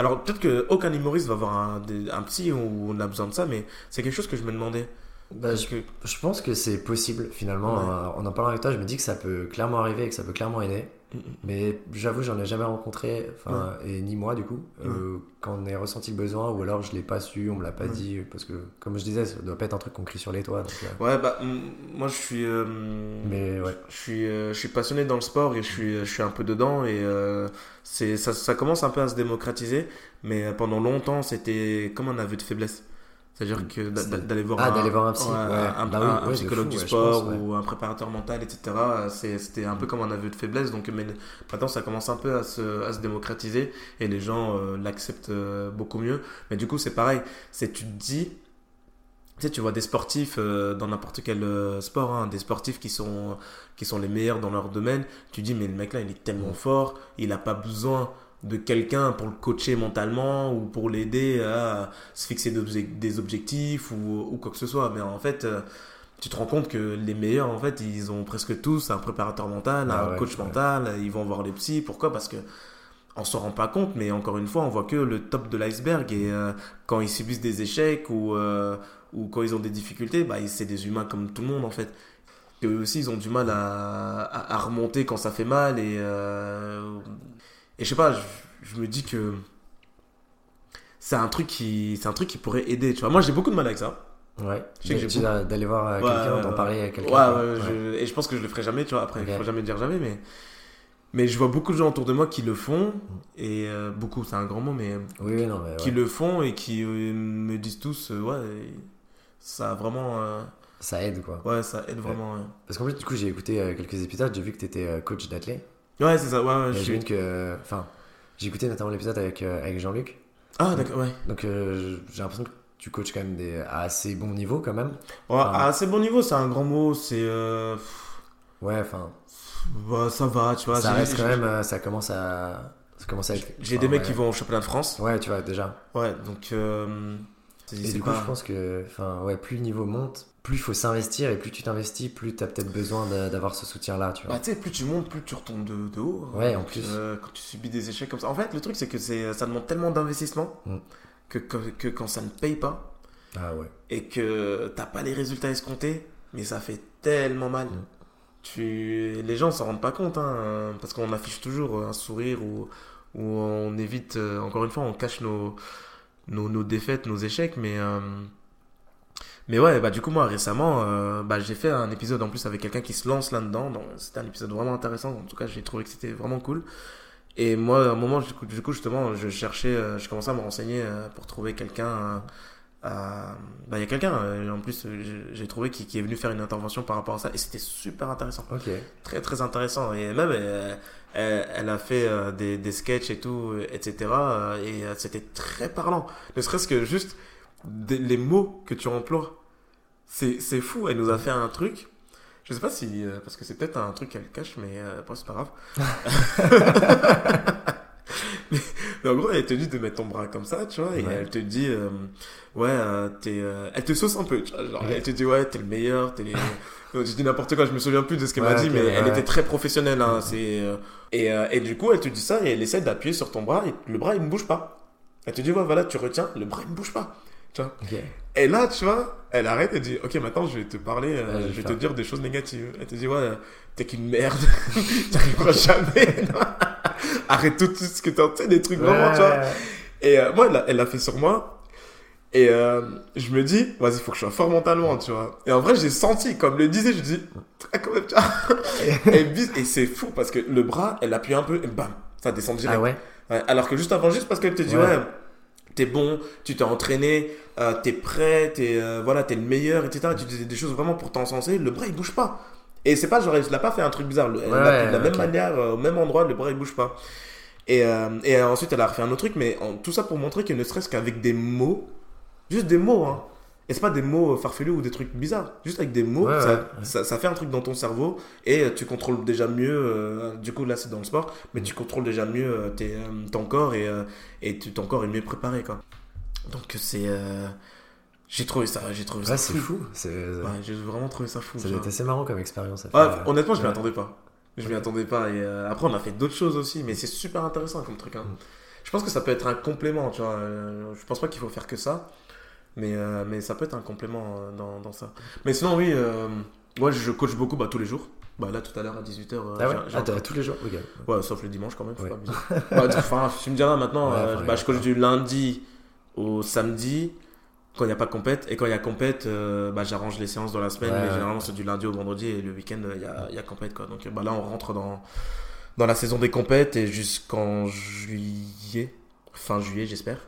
Alors, peut-être qu'aucun humoriste va avoir un, un psy où on a besoin de ça, mais c'est quelque chose que je me demandais. Bah, je, pense que c'est possible, finalement. Ouais. Euh, En en parlant avec toi, je me dis que ça peut clairement arriver et que ça peut clairement aider. Mm. Mais j'avoue, j'en ai jamais rencontré, enfin, et ni moi du coup, euh, quand on ait ressenti le besoin, ou alors je l'ai pas su, on me l'a pas dit, parce que comme je disais, ça doit pas être un truc qu'on crie sur les toits. donc, euh, Ouais, bah, moi je suis. euh, Mais ouais, Je suis, je suis passionné dans le sport et je suis, je suis un peu dedans et c'est, ça, ça commence un peu à se démocratiser, mais pendant longtemps c'était comme un aveu de faiblesse. C'est-à-dire que d'aller voir, Ah, un, d'aller voir un psy, ouais. un, Bah un- oui, un ouais, de psychologue fou, du ouais, sport pense, ou un préparateur mental, etc. C'était un peu comme un aveu de faiblesse. Donc mais maintenant ça commence un peu à se, à se démocratiser et les gens euh, l'acceptent euh, beaucoup mieux. Mais du coup c'est pareil, c'est tu te dis tu sais, tu vois des sportifs euh, dans n'importe quel euh, sport, hein, des sportifs qui sont, qui sont les meilleurs dans leur domaine. Tu dis, mais le mec là, il est tellement fort, il n'a pas besoin de quelqu'un pour le coacher mentalement ou pour l'aider à se fixer des obje- des objectifs ou, ou quoi que ce soit. Mais en fait, euh, tu te rends compte que les meilleurs, en fait, ils ont presque tous un préparateur mental, Ah un ouais, coach ouais. mental, ils vont voir les psys. Pourquoi? Parce que on s'en rend pas compte, mais encore une fois, on voit que le top de l'iceberg. Et euh, quand ils subissent des échecs ou, euh, ou quand ils ont des difficultés, bah, c'est des humains comme tout le monde en fait. Et eux aussi, ils ont du mal à, à, à remonter quand ça fait mal. Et, euh, et je sais pas, je, je me dis que c'est un truc qui c'est un truc qui pourrait aider. Tu vois, moi j'ai beaucoup de mal avec ça. ouais. Je sais que j'ai Tu vas- D'aller voir euh, Ouais, quelqu'un, ouais, d'en ouais. parler à quelqu'un. ouais, je- et je pense que je le ferai jamais, tu vois. Après, il Ok. faut jamais dire jamais, mais mais je vois beaucoup de gens autour de moi qui le font et euh, beaucoup, c'est un grand mot, mais Oui, oui, non, mais qui le font et qui euh, me disent tous, euh, ouais, ça a vraiment, ça aide quoi. ouais, ça aide vraiment. Parce qu'en plus, du coup, j'ai écouté quelques épisodes, j'ai vu que t'étais euh, coach d'athlète. Ouais, c'est ça, ouais, ouais, je que. Enfin, j'ai écouté notamment l'épisode avec, euh, avec Jean-Luc. Ah, d'accord, ouais. Donc euh, j'ai l'impression que tu coaches quand même des, à assez bon niveau quand même. Ouais, à assez bon niveau, c'est un grand mot, c'est. euh, Ouais, enfin, bah, ça va, tu vois. ça reste quand même, euh, ça commence à, ça commence à être. J'ai enfin, des mecs ouais. qui vont au championnat de France. Ouais, tu vois déjà. Ouais, donc. euh, c'est- Et du coup, pas- je pense que, enfin, ouais, plus le niveau monte, plus il faut s'investir et plus tu t'investis, plus t'as peut-être besoin d'avoir ce soutien-là, tu vois. Bah, tu sais, plus tu montes, plus tu retombes de, de haut. hein. Ouais, en plus. euh, quand tu subis des échecs comme ça. En fait, le truc, c'est que ça demande tellement d'investissement Mm. que, que, que quand ça ne paye pas Ah ouais. et que t'as pas les résultats escomptés, mais ça fait tellement mal. Mm. Tu... Les gens s'en rendent pas compte, hein, parce qu'on affiche toujours un sourire ou, ou on évite, euh, encore une fois, on cache nos, nos, nos défaites, nos échecs, mais. euh, mais ouais, bah du coup moi récemment, euh, bah, j'ai fait un épisode en plus avec quelqu'un qui se lance là-dedans. Donc c'était un épisode vraiment intéressant. En tout cas, j'ai trouvé que c'était vraiment cool. Et moi, à un moment, du coup, justement, je cherchais, euh, je commençais à me renseigner euh, pour trouver quelqu'un. Bah, il y a quelqu'un, en plus, j'ai- trouvé qui, qui est venu faire une intervention par rapport à ça. Et c'était super intéressant. Ok. Très, très intéressant. Et même, elle, elle a fait des, des sketchs et tout, etc. Et c'était très parlant. Ne serait-ce que juste des- les mots que tu emploies. C'est c'est fou. Elle nous a fait un truc. Je sais pas si. euh, parce que c'est peut-être un truc qu'elle cache, mais euh, bon, c'est pas grave. mais, mais en gros, elle te dit de mettre ton bras comme ça, tu vois. Et Ouais. elle te dit. euh, ouais, euh, t'es. euh, elle te sauce un peu, tu vois. Genre, Ouais. elle te dit, ouais, t'es le meilleur, t'es les. Je dis n'importe quoi, je me souviens plus de ce qu'elle Ouais, m'a dit, mais elle était très professionnelle. Hein, c'est, euh, et, euh, et du coup, elle te dit ça et elle essaie d'appuyer sur ton bras et le bras il ne bouge pas. Elle te dit, ouais, voilà, tu retiens, le bras il ne bouge pas. Tu vois. Et là, tu vois, elle arrête et dit, ok, maintenant je vais te parler, euh, Ouais, je vais te dire des choses négatives. Elle te dit, ouais, euh, t'es qu'une merde, t'arriveras jamais. Arrête tout, tout ce que t'as, tu sais, des trucs vraiment, tu vois. Ouais. Et euh, moi, elle l'a- elle l'a fait sur moi. Et euh, je me dis, vas-y, faut que je sois fort mentalement, tu vois. Et en vrai, j'ai senti, comme le disait, je dis, ah, quand même, tu vois. et c'est fou parce que le bras, elle appuie un peu, et bam, ça descend direct. Ah ouais Ouais, alors que juste avant, juste parce qu'elle te dit, Ouais. ouais, t'es bon, tu t'es entraîné, euh, t'es prêt, t'es euh, voilà, t'es le meilleur, etc. Tu disais des choses vraiment pour t'encenser, le bras il bouge pas. Et c'est pas genre, il a pas fait un truc bizarre, le- elle Ouais, l'a de la même manière, euh, au même endroit, le bras il bouge pas. Et, et ensuite, elle a refait un autre truc, mais en- tout ça pour montrer que ne serait-ce qu'avec des mots, juste des mots, hein. Et c'est pas des mots farfelus ou des trucs bizarres, juste avec des mots, Ouais, ça, ouais, ouais. Ça, ça fait un truc dans ton cerveau et tu contrôles déjà mieux, euh, du coup là c'est dans le sport, mais tu contrôles déjà mieux euh, tes, euh, ton corps et, et tu- ton corps est mieux préparé quoi. Donc c'est... euh, j'ai trouvé ça, j'ai trouvé ça Ouais, c'est fou. C'est Ouais, j'ai vraiment trouvé ça fou. ça vois. être assez marrant comme expérience. Ouais, faire. honnêtement, je m'y attendais pas. Je m'y attendais pas. Et euh, après, on a fait d'autres choses aussi, mais c'est super intéressant comme truc. hein. Mm. Je pense que ça peut être un complément, tu vois. euh, Je pense pas qu'il faut faire que ça, mais, euh, mais ça peut être un complément euh, dans, dans ça. Mais sinon, oui, euh, ouais, je coach beaucoup bah, tous les jours. Bah, là, tout à l'heure, à 18h. Ah ouais? Ah, tous les jours? Ok. Ouais, sauf le dimanche quand même, faut Ouais. pas abuser. Bah, tu- tu me diras maintenant, Ouais, euh, bah, je coach du lundi au samedi quand il n'y a pas compète. Et quand il y a compète, euh, bah, j'arrange les séances dans la semaine, Ouais, mais généralement c'est du lundi au vendredi et le week-end euh, il y a, il y a compète. Quoi. Donc bah, là, on rentre dans, dans la saison des compètes et jusqu'en juillet, fin juillet, j'espère.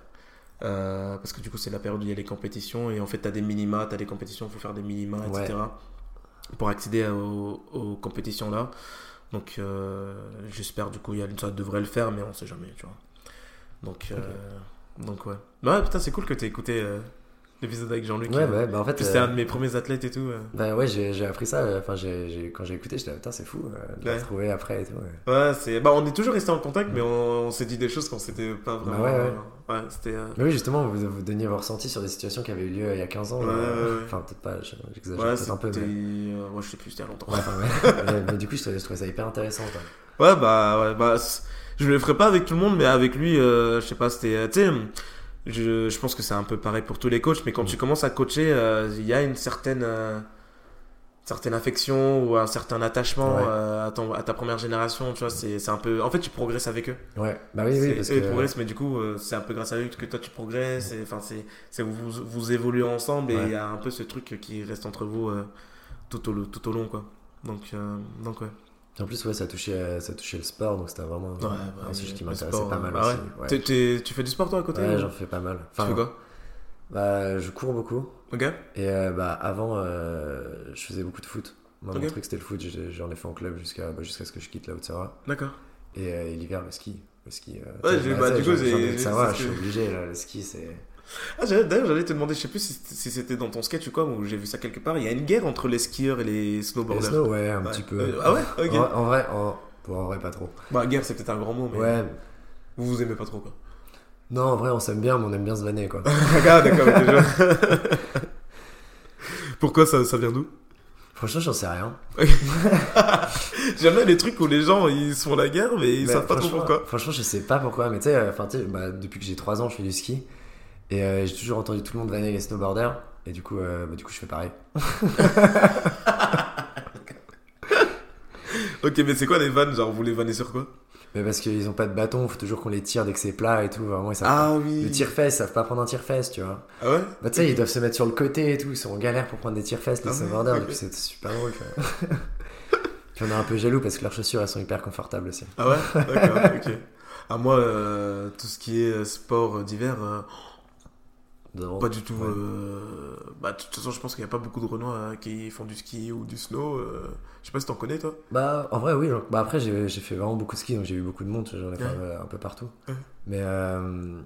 Euh, parce que du coup, c'est la période où il y a les compétitions et en fait, tu as des minima, tu as des compétitions, il faut faire des minima, Ouais. etc. pour accéder aux, aux compétitions là. Donc, euh, j'espère du coup, il y a, ça devrait le faire, mais on sait jamais, tu vois. Donc, euh, donc ouais. Bah ouais, putain, c'est cool que tu écouté euh, l'épisode avec Jean-Luc. Ouais, euh, bah, bah, en fait. c'était euh, un de mes premiers athlètes et tout. euh. Bah ouais, j'ai appris ça. Enfin, quand j'ai écouté, j'étais putain, c'est fou de le Ouais. retrouver après et tout. ouais. Ouais, c'est. Bah, on est toujours resté en contact, mais on, on s'est dit des choses qu'on s'était pas Bah vraiment. ouais, ouais. ouais, c'était. Mais oui, justement, vous, vous donniez vos ressentis sur des situations qui avaient eu lieu il y a 15 ans. Ouais, ouais, ouais. Enfin, peut-être pas, je- j'exagère Ouais, peut-être un peu. Mais... Ouais, je sais plus, c'était il y a longtemps. Ouais, ouais. mais, du coup, je trouvais, ça hyper intéressant. quoi. Ouais, bah, ouais, bah, je le ferai pas avec tout le monde, mais avec lui, euh, je sais pas, c'était, euh, tu sais, je, je pense que c'est un peu pareil pour tous les coachs, mais quand Mm. tu commences à coacher, euh, il y a une certaine, euh, certaine affection ou un certain attachement Ouais. euh, à, ton, à ta première génération, tu vois, c'est, c'est un peu, en fait, tu progresses avec eux. Ouais, bah oui, oui, parce eux, ils que. progressent, mais du coup, euh, c'est un peu grâce à eux que toi tu progresses, enfin, c'est, c'est vous, vous, vous évoluez ensemble, et il Ouais. y a un peu ce truc qui reste entre vous euh, tout, au, tout au long, quoi. Donc, donc ouais. En plus, ouais, ça touchait, euh, ça touchait le sport, donc c'était vraiment Ouais, bah, un sujet qui m'intéressait pas mal bah aussi. ouais. Tu fais du sport toi à côté Ouais, ou- j'en fais pas mal. Tu Enfin, fais quoi? bah, je cours beaucoup. Ok. Et euh, bah, avant, euh, je faisais beaucoup de foot. Moi, Ok. mon truc, c'était le foot. J'en ai fait en club jusqu'à bah, jusqu'à ce que je quitte la Haute-Savoie. D'accord. Et, euh, et l'hiver, le ski. Le ski. Ouais, tu bah, tu du coup, c'est je suis obligé. Là, le ski, c'est. Ah, D'ailleurs, j'allais te demander, je sais plus si c'était- dans ton sketch ou quoi, ou j'ai vu ça quelque part. Il y a une guerre entre les skieurs et les Le snowboarders. snow, ouais, un Ouais. petit peu. Euh, ah ouais? Ok. En, en vrai, en... bon, en vrai, pas trop. Bah, guerre, c'est peut-être un grand mot, mais Ouais. vous vous aimez pas trop, quoi. Non, en vrai, on s'aime bien, mais on aime bien se vanner, quoi. Ah, d'accord, vois. Pourquoi ça, ça vient d'où? Franchement, j'en sais rien. J'aime bien les trucs où les gens ils se font la guerre, mais ils Bah, savent pas trop pourquoi. Franchement, je sais pas pourquoi, mais tu sais, euh, enfin, tu sais, bah, depuis que j'ai 3 ans, je fais du ski. Et euh, j'ai toujours entendu tout le monde vanner les snowboarders. Et du coup, euh, bah, du coup je fais pareil. Ok, mais c'est quoi les vannes Genre, vous les vannez sur quoi? Mais parce qu'ils ont pas de bâton, faut toujours qu'on les tire dès que c'est plat et tout. Vraiment, ils savent Ah pas. oui. Le tire-fesse, ils savent pas prendre un tire-fesse, tu vois. Ah ouais? Bah, tu sais, ils doivent se mettre sur le côté et tout. Ils sont en galère pour prendre des tire-fesses, les Ah snowboarders. coup, c'est super drôle. Puis on est un peu jaloux parce que leurs chaussures, elles sont hyper confortables aussi. Ah ouais? D'accord, ok. Ah, moi, euh, tout ce qui est sport d'hiver, euh, Non. pas du tout. Ouais. euh, Bah, de toute façon, je pense qu'il n'y a pas beaucoup de Renois euh, qui font du ski ou du snow. euh, Je sais pas si t'en connais, toi. Bah, en vrai, oui. genre- Bah, après, j'ai fait vraiment beaucoup de ski, donc j'ai vu beaucoup de monde. J'en ai Ouais. un, un peu partout. Ouais. Mais euh,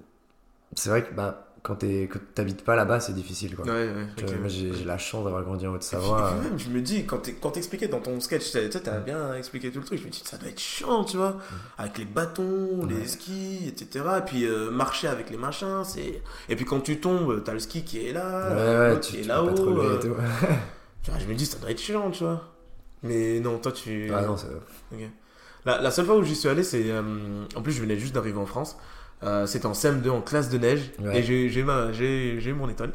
c'est vrai que bah, quand t'es- quand t'habites pas là-bas, c'est difficile, quoi. Ouais, ouais. Tu ok. vois, Moi, j'ai la chance d'avoir grandi en Haute-Savoie. euh, je me dis, quand t'expliquais dans ton sketch, tu t'as bien expliqué tout le truc, je me dis, ça doit être chiant, tu vois, avec les bâtons, Ouais. les skis, etc. Et puis euh, marcher avec les machins, c'est. Et puis quand tu tombes, t'as le ski qui est là, tu, qui est tu te là-haut. euh, tu je me dis, ça doit être chiant, tu vois. Mais non, toi, tu. Ah non, c'est- Ok. La, la seule fois où j'y suis allé, c'est. euh, en plus, je venais juste d'arriver en France. Euh, C'était en CM2 en classe de neige Ouais. et j'ai j'ai ma- j'ai mon étoile.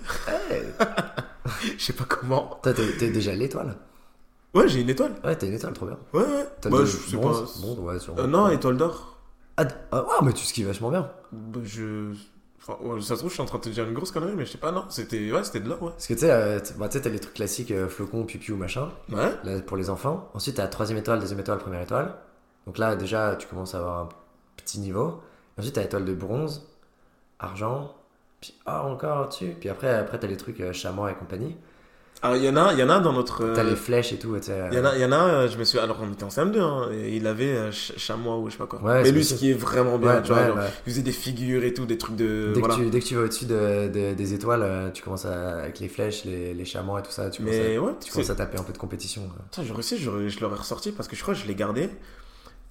Hey Je sais pas comment. T'es déjà l'étoile? Ouais, j'ai une étoile. Ouais, t'es une étoile, trop bien. Ouais, ouais. T'as Bah, je sais bronze, pas. bronze, ouais, sûrement. Euh, non, étoile d'or. Ah, ah, ah, mais tu skis vachement bien. Bah, je. Enfin, ouais, ça se trouve, je suis en train de te dire une grosse connerie, mais je sais pas, non. C'était ouais, c'était de l'or, ouais. Parce que tu sais, euh, bah, t'as les trucs classiques, euh, flocon, pipiou, machin, Ouais. là, pour les enfants. Ensuite, t'as troisième étoile, deuxième étoile, première étoile. Donc là, déjà, tu commences à avoir un petit niveau. Ensuite, t'as étoile de bronze, argent, puis ah, encore au-dessus. Puis après, après t'as les trucs euh, chamois et compagnie. Alors, il y en a, il y en a dans notre. euh, T'as les flèches et tout, Il y en a, il y en a euh, je me suis. Alors, on était en CM2, hein, et il avait euh, ch- chamois ou je sais pas quoi. Ouais, mais lui, ce qui est vraiment bien, Ouais, tu vois, genre, il faisait des figures et tout, des trucs de. Dès, voilà. que tu, dès que tu vas au-dessus de, de- des étoiles, euh, tu commences à, avec les flèches, les, les chamois et tout ça, tu commences, Mais à, ouais, tu commences à taper un peu de compétition. Putain, j'aurais j'aurais- je l'aurais ressorti parce que je crois que je l'ai gardé.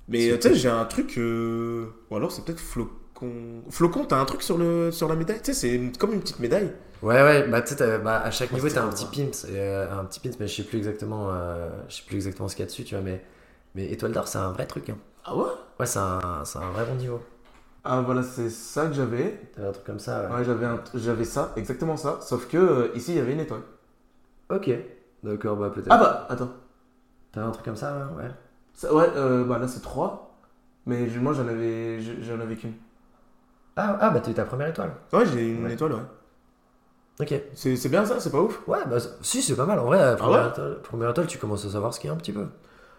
Mais euh, tu sais, j'ai un truc. euh, Ou alors, c'est peut-être Flocon. Flocon, t'as un truc sur, le... sur la médaille? Tu sais, c'est comme une petite médaille. Ouais, ouais, bah tu sais, bah, à chaque niveau, t'as un bon, petit pimps, euh, un petit pimps, mais je sais plus exactement, euh, je sais plus exactement ce qu'il y a dessus, tu vois, mais, mais étoile d'or, c'est un vrai truc. Hein. Ah ouais? Ouais, c'est un, c'est un vrai bon niveau. Ah voilà, c'est ça que j'avais. T'avais un truc comme ça. ouais. Ouais, j'avais, un- j'avais ça, exactement ça. Sauf que euh, ici, il y avait une étoile. Ok, d'accord, bah peut-être. Ah bah, attends. T'avais un truc comme ça, ouais. ouais. Ça- ouais, euh, bah là, c'est 3. Mais je- moi, j'en avais, j'en avais qu'une. Ah, ah, bah t'as eu ta première étoile. Ouais, j'ai une Ouais. étoile, ouais. Ok. C'est, c'est bien ça, c'est pas ouf? Ouais, bah si, c'est pas mal. En vrai, la première, Ah ouais? étoile, première étoile, tu commences à savoir ce qu'il y a un petit peu.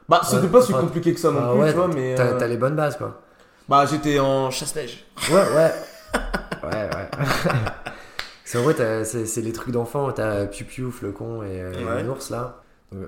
Bah, c'était Ouais, pas si compliqué que ça non Ah plus, ouais, tu vois, mais. T'as euh, t'as les bonnes bases, quoi. Bah, j'étais en chasse-neige. Ouais, ouais. ouais, ouais. c'est en vrai, t'as- c'est c'est les trucs d'enfants. T'as Piu Piu, Flocon et, euh, Ouais. et l'ours là.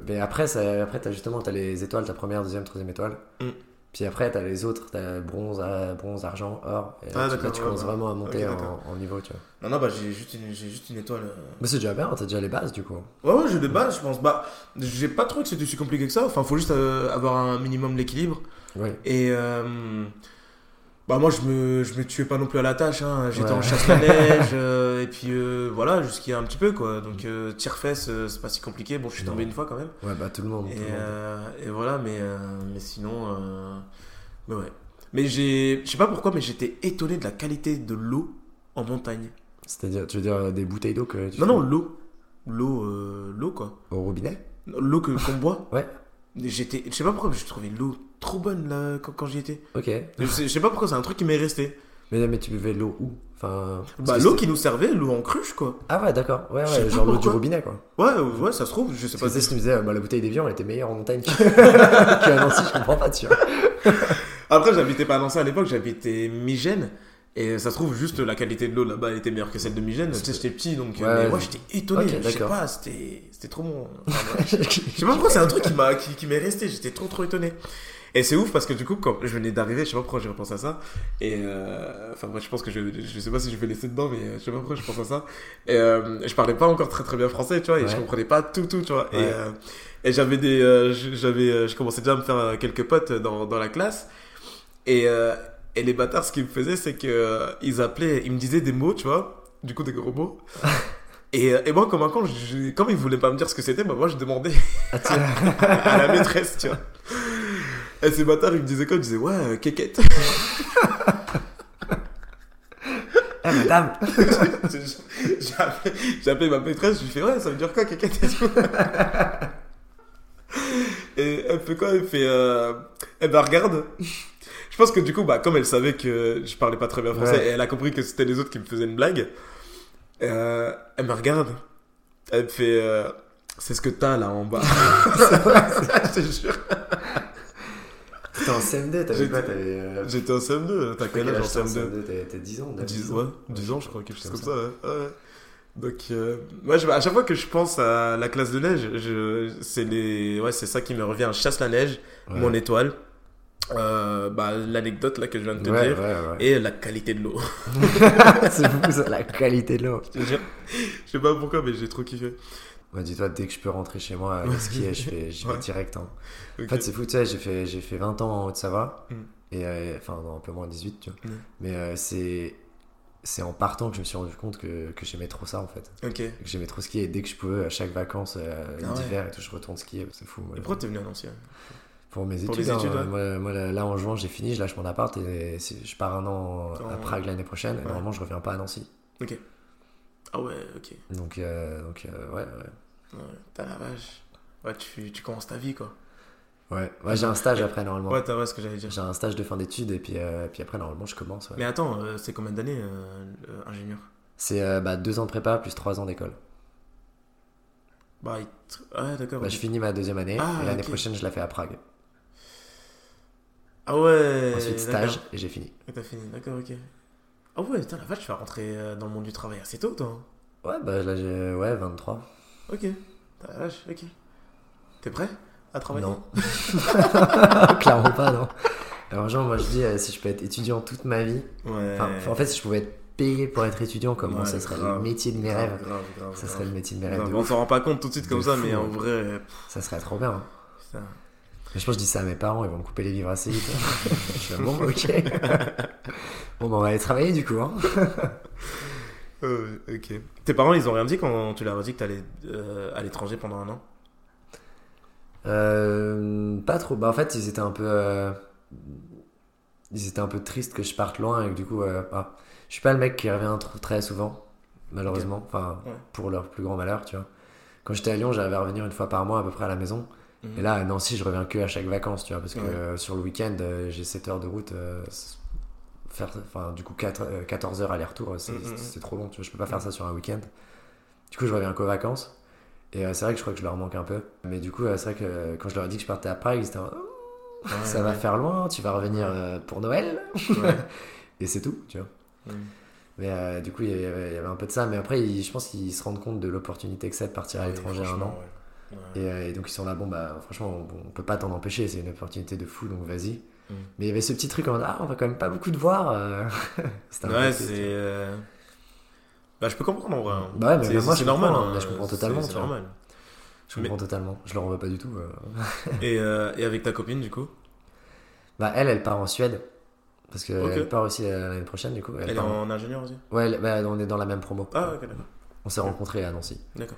Mais après, ça, après t'as justement t'as les étoiles, ta première, deuxième, troisième étoile. Mm. Puis après, t'as les autres, t'as bronze, euh, bronze, argent, or. Et là, Ah, tu, là, tu ouais, commences ouais. vraiment à monter en, niveau, tu vois. Non, non, bah, j'ai juste juste une étoile. euh. Mais c'est déjà bien, t'as déjà les bases du coup. Ouais, ouais, j'ai des bases, je pense. Bah, j'ai pas trouvé que c'était si compliqué que ça. Enfin, faut juste euh, avoir un minimum d'équilibre. Oui. Et euh, bah moi je me, je me tuais pas non plus à la tâche, hein. j'étais Ouais. en chasse à neige euh, et puis euh, voilà jusqu'à un petit peu quoi. Donc euh, tire-fesse euh, c'est pas si compliqué, bon je suis Non. tombé une fois quand même. Ouais, bah tout le monde. Et, tout le monde. euh, et voilà mais, mais sinon... mais ouais. Mais j'ai... Je sais pas pourquoi mais j'étais étonné de la qualité de l'eau en montagne. C'est-à-dire, tu veux dire des bouteilles d'eau que tu Non non l'eau. L'eau l'eau quoi. Au robinet? L'eau que qu'on boit? Ouais. J'étais... Je sais pas pourquoi mais j'ai trouvé l'eau trop bonne là quand, quand j'y étais. Ok. Je sais, je sais pas pourquoi c'est un truc qui m'est resté. Mais, mais tu buvais l'eau où? Enfin. Bah que l'eau qui nous servait, l'eau en cruche quoi. Ah ouais, d'accord. Ouais, ouais, genre l'eau du robinet quoi. Ouais, euh, ouais, ça se trouve, je sais pas. que tu sais, si tu me disais, bah, la bouteille d'Evian, elle était meilleure en montagne que- qu'à Nancy, je comprends pas, tu vois. Après, j'habitais pas à Nancy à l'époque, j'habitais Migène. Et ça se trouve, juste la qualité de l'eau là-bas était meilleure que celle de Migène. Tu sais, j'étais petit, donc euh, Ouais, mais moi j'étais étonné. Ok, je sais pas, c'était trop bon. Enfin, ouais. Je sais pas pourquoi, c'est un truc qui m'a qui, qui m'est resté. J'étais trop trop étonné. Et c'est ouf parce que du coup, quand je venais d'arriver, je sais pas pourquoi j'ai repensé à ça. Et euh, enfin, moi, je pense que je, je sais pas si je vais laisser dedans, mais euh, je sais pas pourquoi je pense à ça. Et euh, je parlais pas encore très très bien français, tu vois, et Ouais. je comprenais pas tout tout, tu vois. Et, euh, et j'avais des, euh, j'avais, euh, je commençais déjà à me faire quelques potes dans dans la classe. Et euh, et les bâtards, ce qu'ils me faisaient, c'est que euh, ils appelaient, ils me disaient des mots, tu vois, du coup des gros mots. Et, et moi, comme un con, je- comme ils voulaient pas me dire ce que c'était, bah moi je demandais Ah, tu- à la maîtresse, tu vois. Et ces bâtards, ils me disaient quoi? Ils disaient, ouais, euh, kékette. Eh, madame J'ai appelé, ma maîtresse, je lui fais, ouais, ça veut dire quoi, kékette? Et elle fait quoi? Elle fait, euh... eh ben regarde. je pense que du coup, bah, comme elle savait que je parlais pas très bien français, Ouais. et elle a compris que c'était les autres qui me faisaient une blague, euh, elle me regarde, elle me fait. euh, c'est ce que t'as là en bas. je te jure. T'étais en CM2, t'avais quoi euh, J'étais en CM2, t'as quel âge en t'as en CM2 CM2 T'as t'as 10 ans 10, 10 ouais, 10 ans, je crois, quelque chose comme comme ça. ouais. Donc, euh, ouais, je- à chaque fois que je pense à la classe de neige, je, c'est les, ouais, c'est ça qui me revient. Chasse la neige, Ouais. mon étoile, euh, bah, l'anecdote là que je viens de te Ouais, dire, ouais, et la qualité de l'eau. c'est fou ça, la qualité de l'eau. je. Je sais pas pourquoi, mais j'ai trop kiffé. Dis-toi, dès que je peux rentrer chez moi, aller skier, je fais, vais Ouais. direct. hein. En fait, c'est fou, tu sais, j'ai fait, j'ai fait 20 ans en Haute-Savoie. Mm. Et euh, enfin, non, un peu moins 18, tu vois. Mm. Mais euh, c'est. C'est en partant que je me suis rendu compte que, que j'aimais trop ça en fait. ok. Que j'aimais trop skier et dès que je pouvais, à chaque vacances euh, Ah ouais. d'hiver et tout, je retourne skier. C'est fou. moi. Et pourquoi t'es venu à Nancy Pour mes études. Hein, ouais. moi, moi, là, en juin, j'ai fini, je lâche mon appart et je pars un an à. Prague l'année prochaine. Et Ouais. normalement, je reviens pas à Nancy. Ok. Ah ouais, ok. Donc, euh, donc euh, ouais, ouais. Ouais, t'as la vache. Ouais, tu, tu commences ta vie quoi. Ouais, ouais j'ai un stage après normalement. Ouais, t'as vrai ce que j'allais dire. J'ai un stage de fin d'études et puis, euh, puis après, normalement, je commence. ouais. Mais attends, euh, c'est combien d'années euh, ingénieur? C'est bah, deux ans de prépa plus trois ans d'école. Bah, il te- ouais, d'accord. Bah, je finis ma deuxième année Ah, et l'année prochaine, je la fais à Prague. Ah ouais. Ensuite, stage et j'ai fini. T'as fini, d'accord, ok. Ah ouais, putain, la vache, tu vas rentrer dans le monde du travail assez tôt, toi. hein. Ouais, bah là, j'ai ouais, 23. Ok. T'as ok. T'es prêt à travailler Non. Clairement pas, non. Alors, genre, moi, je dis, euh, si je peux être étudiant toute ma vie, Ouais. en fait, si je pouvais être payé pour être étudiant, comme moi, Ouais, ça serait grave. le métier de mes Grave, rêves. Grave. Ça serait le métier de mes rêves. De On s'en rend pas compte tout de suite De comme ça, fou, mais en ouais. vrai. Ça serait trop bien. hein. Putain. Mais je pense que je dis ça à mes parents, ils vont me couper les vivres assez vite. je suis bon, ok. bon, bah, on va aller travailler du coup. Hein. Euh, ok. Tes parents, ils ont rien dit quand tu leur as dit que t'allais euh, à l'étranger pendant un an? Euh, pas trop. Bah, en fait, ils étaient un peu. euh, Ils étaient un peu tristes que je parte loin et que du coup. euh, bah, je suis pas le mec qui revient trop très souvent, malheureusement. Enfin, Ouais. pour leur plus grand malheur, tu vois. Quand j'étais à Lyon, j'arrivais à revenir une fois par mois à peu près à la maison. Mhm. Et là, à Nancy, je reviens que à chaque vacances, tu vois, parce que Ouais. euh, sur le week-end, euh, j'ai 7 heures de route. Euh, faire, enfin, du coup, 4, euh, 14 heures aller-retour, c'est Mhm, mhm. c'est trop long, tu vois, je peux pas faire ça sur un week-end. Du coup, je reviens qu'aux vacances. Et euh, c'est vrai que je crois que je leur manque un peu. Mais du coup, euh, c'est vrai que euh, quand je leur ai dit que je partais à Prague, ils étaient en, Ouais, ça va faire loin, tu vas revenir euh, pour Noël. Ouais. Et c'est tout, tu vois. Mais euh, du coup, il y, avait, il y avait un peu de ça. Mais après, ils- je pense qu'ils se rendent compte de l'opportunité que c'est de partir à l'étranger un an. euh, et donc ils sont là, bon bah franchement on, on peut pas t'en empêcher, c'est une opportunité de fou, donc vas-y. Mm. Mais il y avait ce petit truc en ah on va quand même pas beaucoup te voir. euh. C'était Ouais, c'est. euh, Bah, je peux comprendre en vrai. hein. Bah ouais, mais moi, c'est normal. hein. je comprends totalement, C'est normal. Je comprends totalement, je leur en veux pas du tout. euh. Et, et avec ta copine, du coup? Bah elle, elle part en Suède. Parce qu'elle Ok. elle part aussi l'année prochaine du coup. Elle Elle est en- en ingénieur aussi? Ouais, elle- bah, on est dans la même promo. Ah, ok, d'accord. On s'est rencontrés à Nancy. D'accord.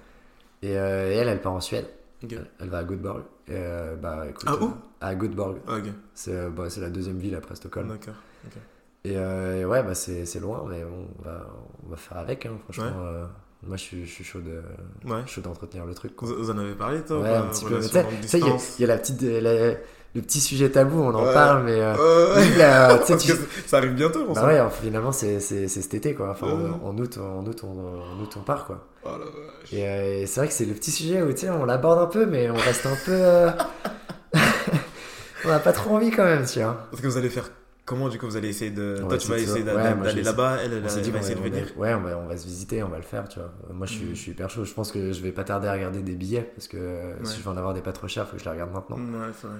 Et, euh, et elle, elle part en Suède. Ok. Elle, elle va à Göteborg. Et, euh, bah, écoute, Ah, où euh, À Göteborg. Ah, ok. C'est euh, bah, la deuxième ville après Stockholm. D'accord. Et, euh, et ouais, bah c'est loin, mais bon, on va, on va faire avec, hein, franchement. euh, moi, je suis, je suis chaud de Ouais. chaud d'entretenir le truc. quoi. Vous, en avez parlé, toi Ouais, un petit peu. Tu sais- il y, a- la petite, la- le petit sujet tabou, on en Ouais. parle, mais euh, Euh, là, sais, Parce tu- que ça arrive bientôt, on bah ouais, finalement, c'est cet été, quoi. Enfin, Ouais. en, en août, en août, on, en août, on part, quoi. Oh la vache. Et, euh, et c'est vrai que c'est le petit sujet où, tu sais, on l'aborde un peu, mais on reste un peu. euh, on a pas trop envie quand même, tu vois. Parce que vous allez faire comment, du coup Vous allez essayer de. On Toi, va tu vas essayer de- essayer d'a- ouais, d'a- moi, je d'aller là-bas, elle, elle, On s'est dit elle va qu'on essayer de on venir. Ouais, on va, on va se visiter, on va le faire, tu vois. Moi, je suis, Mhm. je suis hyper chaud. Je pense que je vais pas tarder à regarder des billets parce que euh, Ouais. si je veux en avoir des pas trop chers, faut que je les regarde maintenant. Ouais, c'est vrai.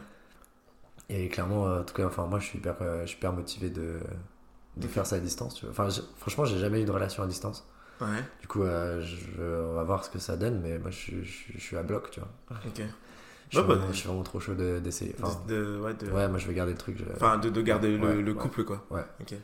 Et clairement, euh, en tout cas, enfin, moi, je suis hyper, euh, je suis hyper motivé de, de faire ça à distance, tu vois. Enfin, j'ai- franchement, j'ai jamais eu de relation à distance. Ouais, Du coup, euh, je, on va voir ce que ça donne, mais moi, je, suis- je, suis- je suis à bloc, tu vois. ok. Je suis, Ouais, bah, vraiment, je suis vraiment trop chaud de- d'essayer. Enfin, de, de- ouais, de, ouais, moi, je vais garder le truc. enfin, de, de garder le, couple, quoi. Ouais. Ok.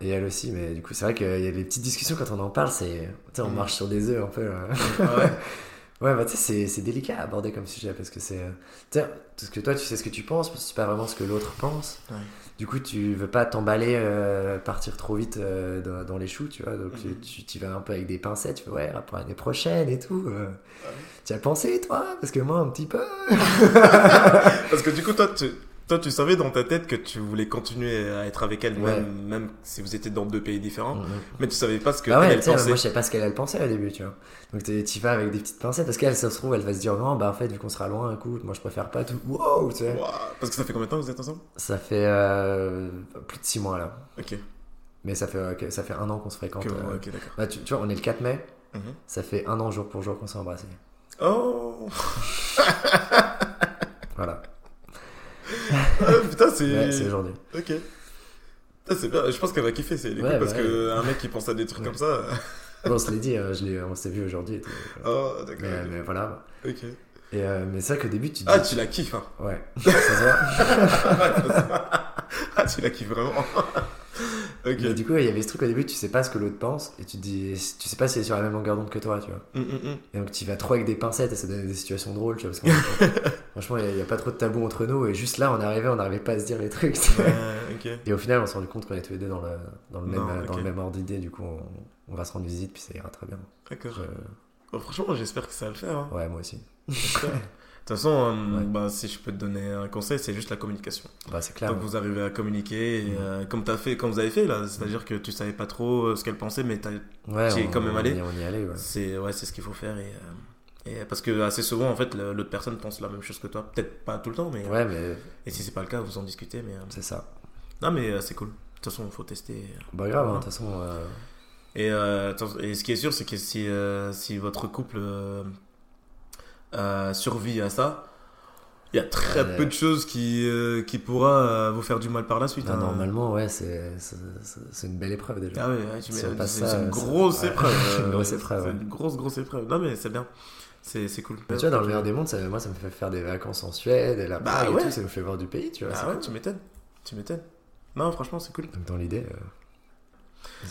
Et elle aussi, mais du coup, c'est vrai qu'il y a des petites discussions quand on en parle, c'est. Tu sais, on Mhm. marche sur des œufs un peu. euh. Ah ouais Ouais, bah tu sais, c'est- délicat à aborder comme sujet parce que c'est. euh, Tu sais, parce que toi, tu sais ce que tu penses, mais tu sais pas vraiment ce que l'autre pense. Ouais. Du coup, tu veux pas t'emballer, euh, partir trop vite euh, dans, dans les choux, tu vois. Donc, Mhm. tu, tu y vas un peu avec des pincettes, tu fais, ouais, pour l'année prochaine et tout. euh. Ouais. Tu as pensé, toi? Parce que moi, un petit peu. Parce que du coup, toi, tu Toi, tu savais dans ta tête que tu voulais continuer à être avec elle, Ouais. même, même si vous étiez dans deux pays différents. Mhm. Mais tu savais pas ce que Bah ouais, elle, tu pensait. moi je savais pas ce qu'elle elle pensait au début, tu vois. Donc t'y vas avec des petites pincettes parce qu'elle, ça se trouve, elle va se dire non, bah en fait, vu qu'on sera loin, écoute, moi je préfère pas tout. Wow, tu sais. Parce que ça fait combien de temps que vous êtes ensemble? Ça fait euh, plus de 6 mois là. Ok. Mais ça fait, euh, ça fait un an qu'on se fréquente. Que- euh. Ok, d'accord. Bah, tu, tu vois, on est le 4 mai, Mhm. ça fait un an jour pour jour qu'on s'est embrassés. Oh Voilà. Ah, Putain, c'est. Ouais, c'est aujourd'hui. ok. Putain, c'est bien. Je pense qu'elle va kiffer, c'est Ouais, parce bah que un mec qui pense à des trucs Ouais. comme ça. Bon, on se l'est dit, euh, je l'ai- on s'est vu aujourd'hui et tout. Oh, d'accord. Mais, mais voilà. ok. Et, euh, mais c'est vrai qu'au début, tu Ah, dis. tu la kiffes, hein. Ouais, ça se voit. ah, tu la kiffes vraiment. Ok. Mais du coup, il y avait ce truc au début, tu sais pas ce que l'autre pense et tu te dis, tu sais pas si elle est sur la même longueur d'onde que toi, tu vois. Hum, hum, hum. Et donc tu vas trop avec des pincettes et ça donne des situations drôles, tu vois. Parce que, franchement, il n'y a, pas trop de tabou entre nous et juste là, on arrivait, on n'arrivait pas à se dire les trucs. tu sais. Ouais, ok. Et au final, on s'est rendu compte qu'on est tous les deux dans le, dans le, même, dans le même ordre d'idée, du coup, on, on va se rendre visite puis ça ira très bien. D'accord. Je- Bon, franchement, j'espère que ça va le faire. hein. Ouais, moi aussi. De toute façon, euh, Ouais. bah, si je peux te donner un conseil, c'est juste la communication. Bah, c'est clair. Que vous arrivez à communiquer, et, Mhm. euh, comme, as fait, comme vous avez fait là, c'est-à-dire que tu savais pas trop euh, ce qu'elle pensait, mais ai on, quand même allé. On y allait, ouais. c'est ouais, c'est ce qu'il faut faire. Et, et parce que assez souvent, en fait, l'autre personne pense la même chose que toi. Peut-être pas tout le temps, mais. Ouais, mais Et si c'est pas le cas, vous en discutez. Mais, c'est ça. Non, mais c'est cool. De toute façon, il faut tester. Bah, grave, hein, de toute façon. euh, Et, euh, et ce qui est sûr, c'est que si, euh, si votre couple euh, survit à ça, il y a très peu de choses qui, euh, qui pourra euh, vous faire du mal par la suite. bah, hein. normalement, ouais, c'est c'est- c'est- c'est une belle épreuve déjà. Ah ouais, tu mets- c'est ça, c'est une grosse épreuve. Une euh, grosse épreuve, C'est une grosse, grosse épreuve. Non, mais c'est bien. C'est c'est cool. Mais tu vois, dans le meilleur des mondes, ça- moi, ça me fait faire des vacances en Suède et là Bah et ouais. tout, ça me fait voir du pays, tu vois. Ah ouais, cool. tu m'étonnes. Tu m'étonnes. Non, franchement, c'est cool. Donc, dans l'idée, euh,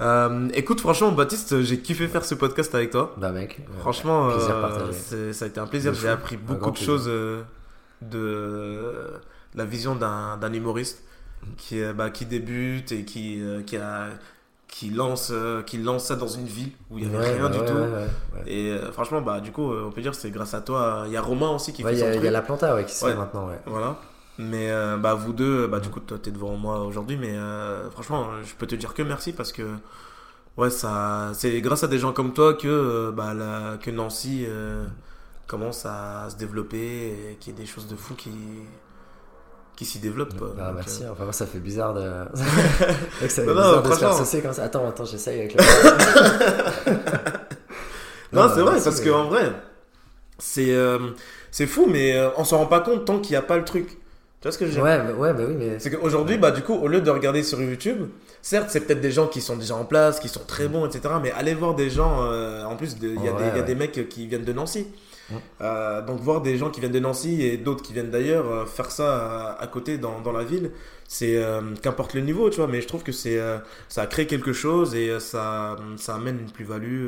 Euh, écoute, franchement, Baptiste, j'ai kiffé faire ce podcast avec toi. bah, mec. euh, Franchement, euh, ça a été un plaisir. J'ai appris beaucoup de plaisir. choses euh, de la vision d'un humoriste qui, bah, qui débute et qui, qui, a, qui, lance, qui lance ça dans une ville où il n'y avait ouais, rien bah, du ouais, tout. ouais. Et franchement, bah, du coup, on peut dire que c'est grâce à toi. Il y a Romain aussi qui fait il y, son a- il y a la planta qui se fait maintenant, ouais. Voilà. Mais euh, bah, vous deux, bah, du coup, toi, t'es devant moi aujourd'hui. Mais euh, franchement, je peux te dire que merci parce que ouais, ça, c'est grâce à des gens comme toi que, euh, bah, la- que Nancy euh, commence à se développer et qu'il y ait des choses de fou qui, qui s'y développent. Bah, merci. euh, Enfin, moi, ça fait bizarre de. Ça fait Non, non, bizarre de se faire franchement. saucer comme ça. Attends, attends, j'essaye avec le. Non, Non, c'est bah, vrai, parce mais- que en vrai, c'est euh, c'est fou, mais euh, on s'en rend pas compte tant qu'il n'y a pas le truc. Tu vois ce que je veux dire Ouais, bah, ouais, bah oui, mais. C'est qu'aujourd'hui, bah, du coup, au lieu de regarder sur YouTube, certes, c'est peut-être des gens qui sont déjà en place, qui sont très bons, etc. Mais allez voir des gens, euh, en plus, il y, a Ouais, des- il y a ouais. des mecs qui viennent de Nancy. Mm. Euh, donc, voir des gens qui viennent de Nancy et d'autres qui viennent d'ailleurs, euh, faire ça à, à côté dans, dans la ville, c'est qu'importe le niveau, tu vois. Mais je trouve que c'est ça crée quelque chose et ça, ça amène une plus-value.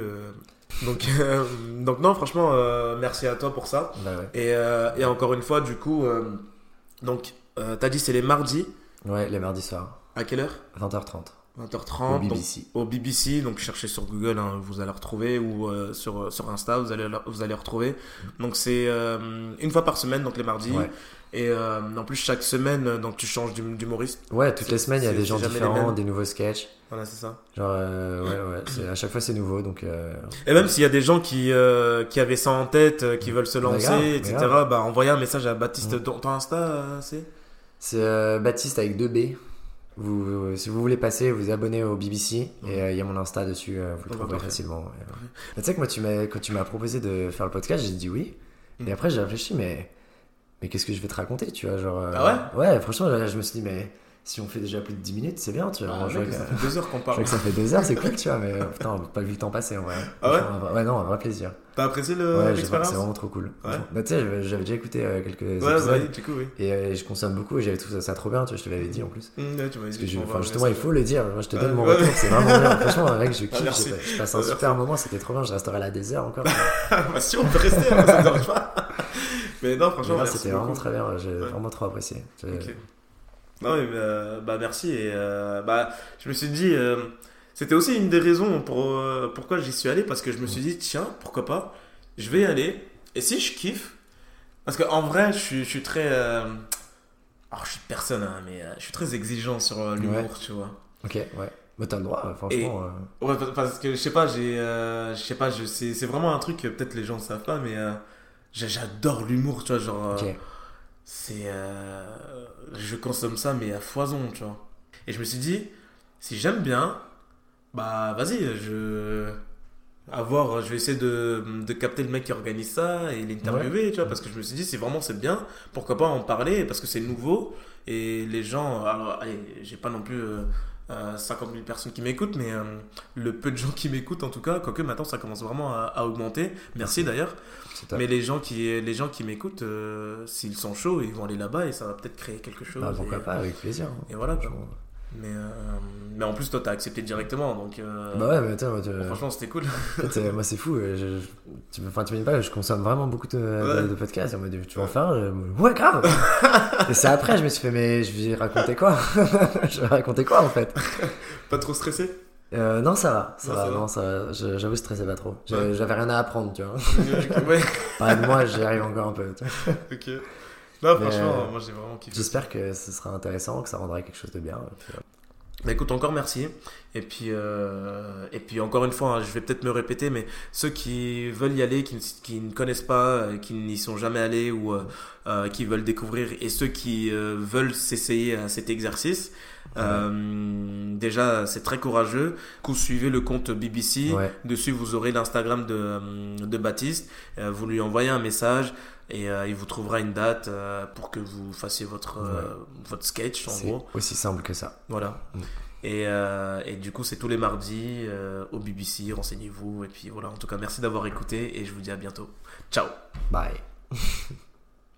Donc, donc, non, franchement, merci à toi pour ça. Bah ouais. Et, et encore une fois, du coup, donc, euh, t'as dit c'est les mardis. Ouais, les mardis soirs, À quelle heure? 20h30. 20h30. Au donc, BBC. au BBC, donc cherchez sur Google, hein, vous allez retrouver, ou euh, sur, sur Insta, vous allez, vous allez retrouver. Donc c'est euh, une fois par semaine, donc les mardis. Ouais. Et euh, en plus, chaque semaine, euh, donc tu changes d'hum- d'humoriste. Ouais, toutes les semaines, il y a des gens différents, des nouveaux sketchs. Voilà, c'est ça. Genre, euh, ouais, ouais, à chaque fois c'est nouveau, donc. euh, Et même s'il y a des gens qui, euh, qui avaient ça en tête, euh, qui veulent se lancer, etc., bah envoyez un message à Baptiste. Mm. Ton, ton Insta, euh, c'est C'est euh, Baptiste avec deux B. Vous, si vous voulez passer, vous abonnez au BBC et euh, il y a mon Insta dessus, euh, vous le trouverez facilement. ouais, ouais. Tu sais que moi, tu quand tu m'as proposé de faire le podcast, j'ai dit oui. Mm. Et après, j'ai réfléchi, mais, mais qu'est-ce que je vais te raconter, tu vois genre, euh, Ah Ouais, franchement, là, je me suis dit, mais si on fait déjà plus de 10 minutes, c'est bien, tu vois. Ah, je vois ça que- fait deux heures qu'on je parle. vois que ça fait deux heures, c'est cool, tu vois, mais euh, putain, on n'a pas vu le temps passer en vrai. Ah ouais un vrai- Ouais, non, un vrai plaisir. T'as apprécié le- ouais, c'est vraiment trop cool. Ouais. Bah, tu sais, j'avais- déjà écouté euh, quelques Ouais, épisodes ouais, du coup, oui. et euh, je consomme beaucoup et j'avais trouvé ça, ça trop bien, tu vois, je te l'avais dit en plus. Mm, ouais, tu m'as Parce dit que je- enfin, justement, il faut le dire. Moi, je te donne mon retour, c'est vraiment bien. Franchement, mec, je kiffe. j'ai- Je passe un Merci. super moment, c'était trop bien. Je resterai là des heures encore. Ah, bah, si on peut rester, hein, ça me dérange pas. Mais non, franchement, c'était vraiment très bien. J'ai vraiment trop apprécié. Non, mais euh, bah merci. Et euh, bah, je me suis dit, euh, c'était aussi une des raisons pour, euh, pourquoi j'y suis allé, parce que je me suis dit, tiens, pourquoi pas, je vais y aller. Et si je kiffe, parce qu'en vrai, je suis, je suis très. Alors, je suis personne, hein, mais je suis très exigeant sur l'humour, Ouais. tu vois. Ok, ouais. Mais t'as le droit, franchement. Ouais, parce- que je sais pas, j'ai. je sais pas, c'est vraiment un truc que peut-être les gens ne savent pas, mais j'adore l'humour, tu vois. Genre. C'est. euh, je consomme ça, mais à foison, tu vois. Et je me suis dit, si j'aime bien, bah vas-y, je. Avoir, je vais essayer de, de capter le mec qui organise ça et l'interviewer, tu vois, parce que je me suis dit, si vraiment c'est bien, pourquoi pas en parler, parce que c'est nouveau et les gens. Alors, allez, j'ai pas non plus. euh, euh, 50 000 personnes qui m'écoutent, mais euh, le peu de gens qui m'écoutent en tout cas, quoique maintenant ça commence vraiment à, à augmenter. Merci d'ailleurs. Mais les gens qui, les gens qui m'écoutent, euh, s'ils sont chauds, ils vont aller là-bas et ça va peut-être créer quelque chose. Bah, pourquoi et, pas, avec plaisir. hein. Et voilà. quoi. Mais, euh, mais en plus, toi, t'as accepté directement, donc euh, Bah ouais, mais attends, moi, tu- franchement, c'était cool. En fait, moi c'est fou, euh, je, tu enfin, tu pas, je consomme vraiment beaucoup de, Ouais. de podcasts. Tu vas en faire un Ouais, grave Et c'est après, je me suis fait, mais je vais raconter quoi Je vais raconter quoi en fait Pas trop stressé? Euh, Non, ça va, ça Non, va, ça va. non, ça va. Je- J'avoue, je stressais pas trop. J'avais Ouais. rien à apprendre, tu vois. Ouais, Pareil, moi, j'y arrive encore un peu. tu vois. ok. Non, franchement, euh, moi j'ai vraiment kiffé. J'espère que ce sera intéressant, que ça rendra quelque chose de bien. et puis, euh, Bah écoute, encore merci. Et puis, euh, et puis encore une fois, hein, je vais peut-être me répéter, mais ceux qui veulent y aller, qui, ne- qui ne connaissent pas, euh, qui n'y sont jamais allés ou euh, euh, qui veulent découvrir, et ceux qui euh, veulent s'essayer à cet exercice, euh, déjà c'est très courageux. Vous suivez le compte BBC. Ouais, Dessus, vous aurez l'Instagram de, de Baptiste. Euh, vous lui envoyez un message et euh, il vous trouvera une date euh, pour que vous fassiez votre, euh, votre sketch en gros. aussi simple que ça. Voilà. Mm. Et, et du coup, c'est tous les mardis au BBC. Renseignez-vous. Et puis voilà, en tout cas, merci d'avoir écouté et je vous dis à bientôt. Ciao Bye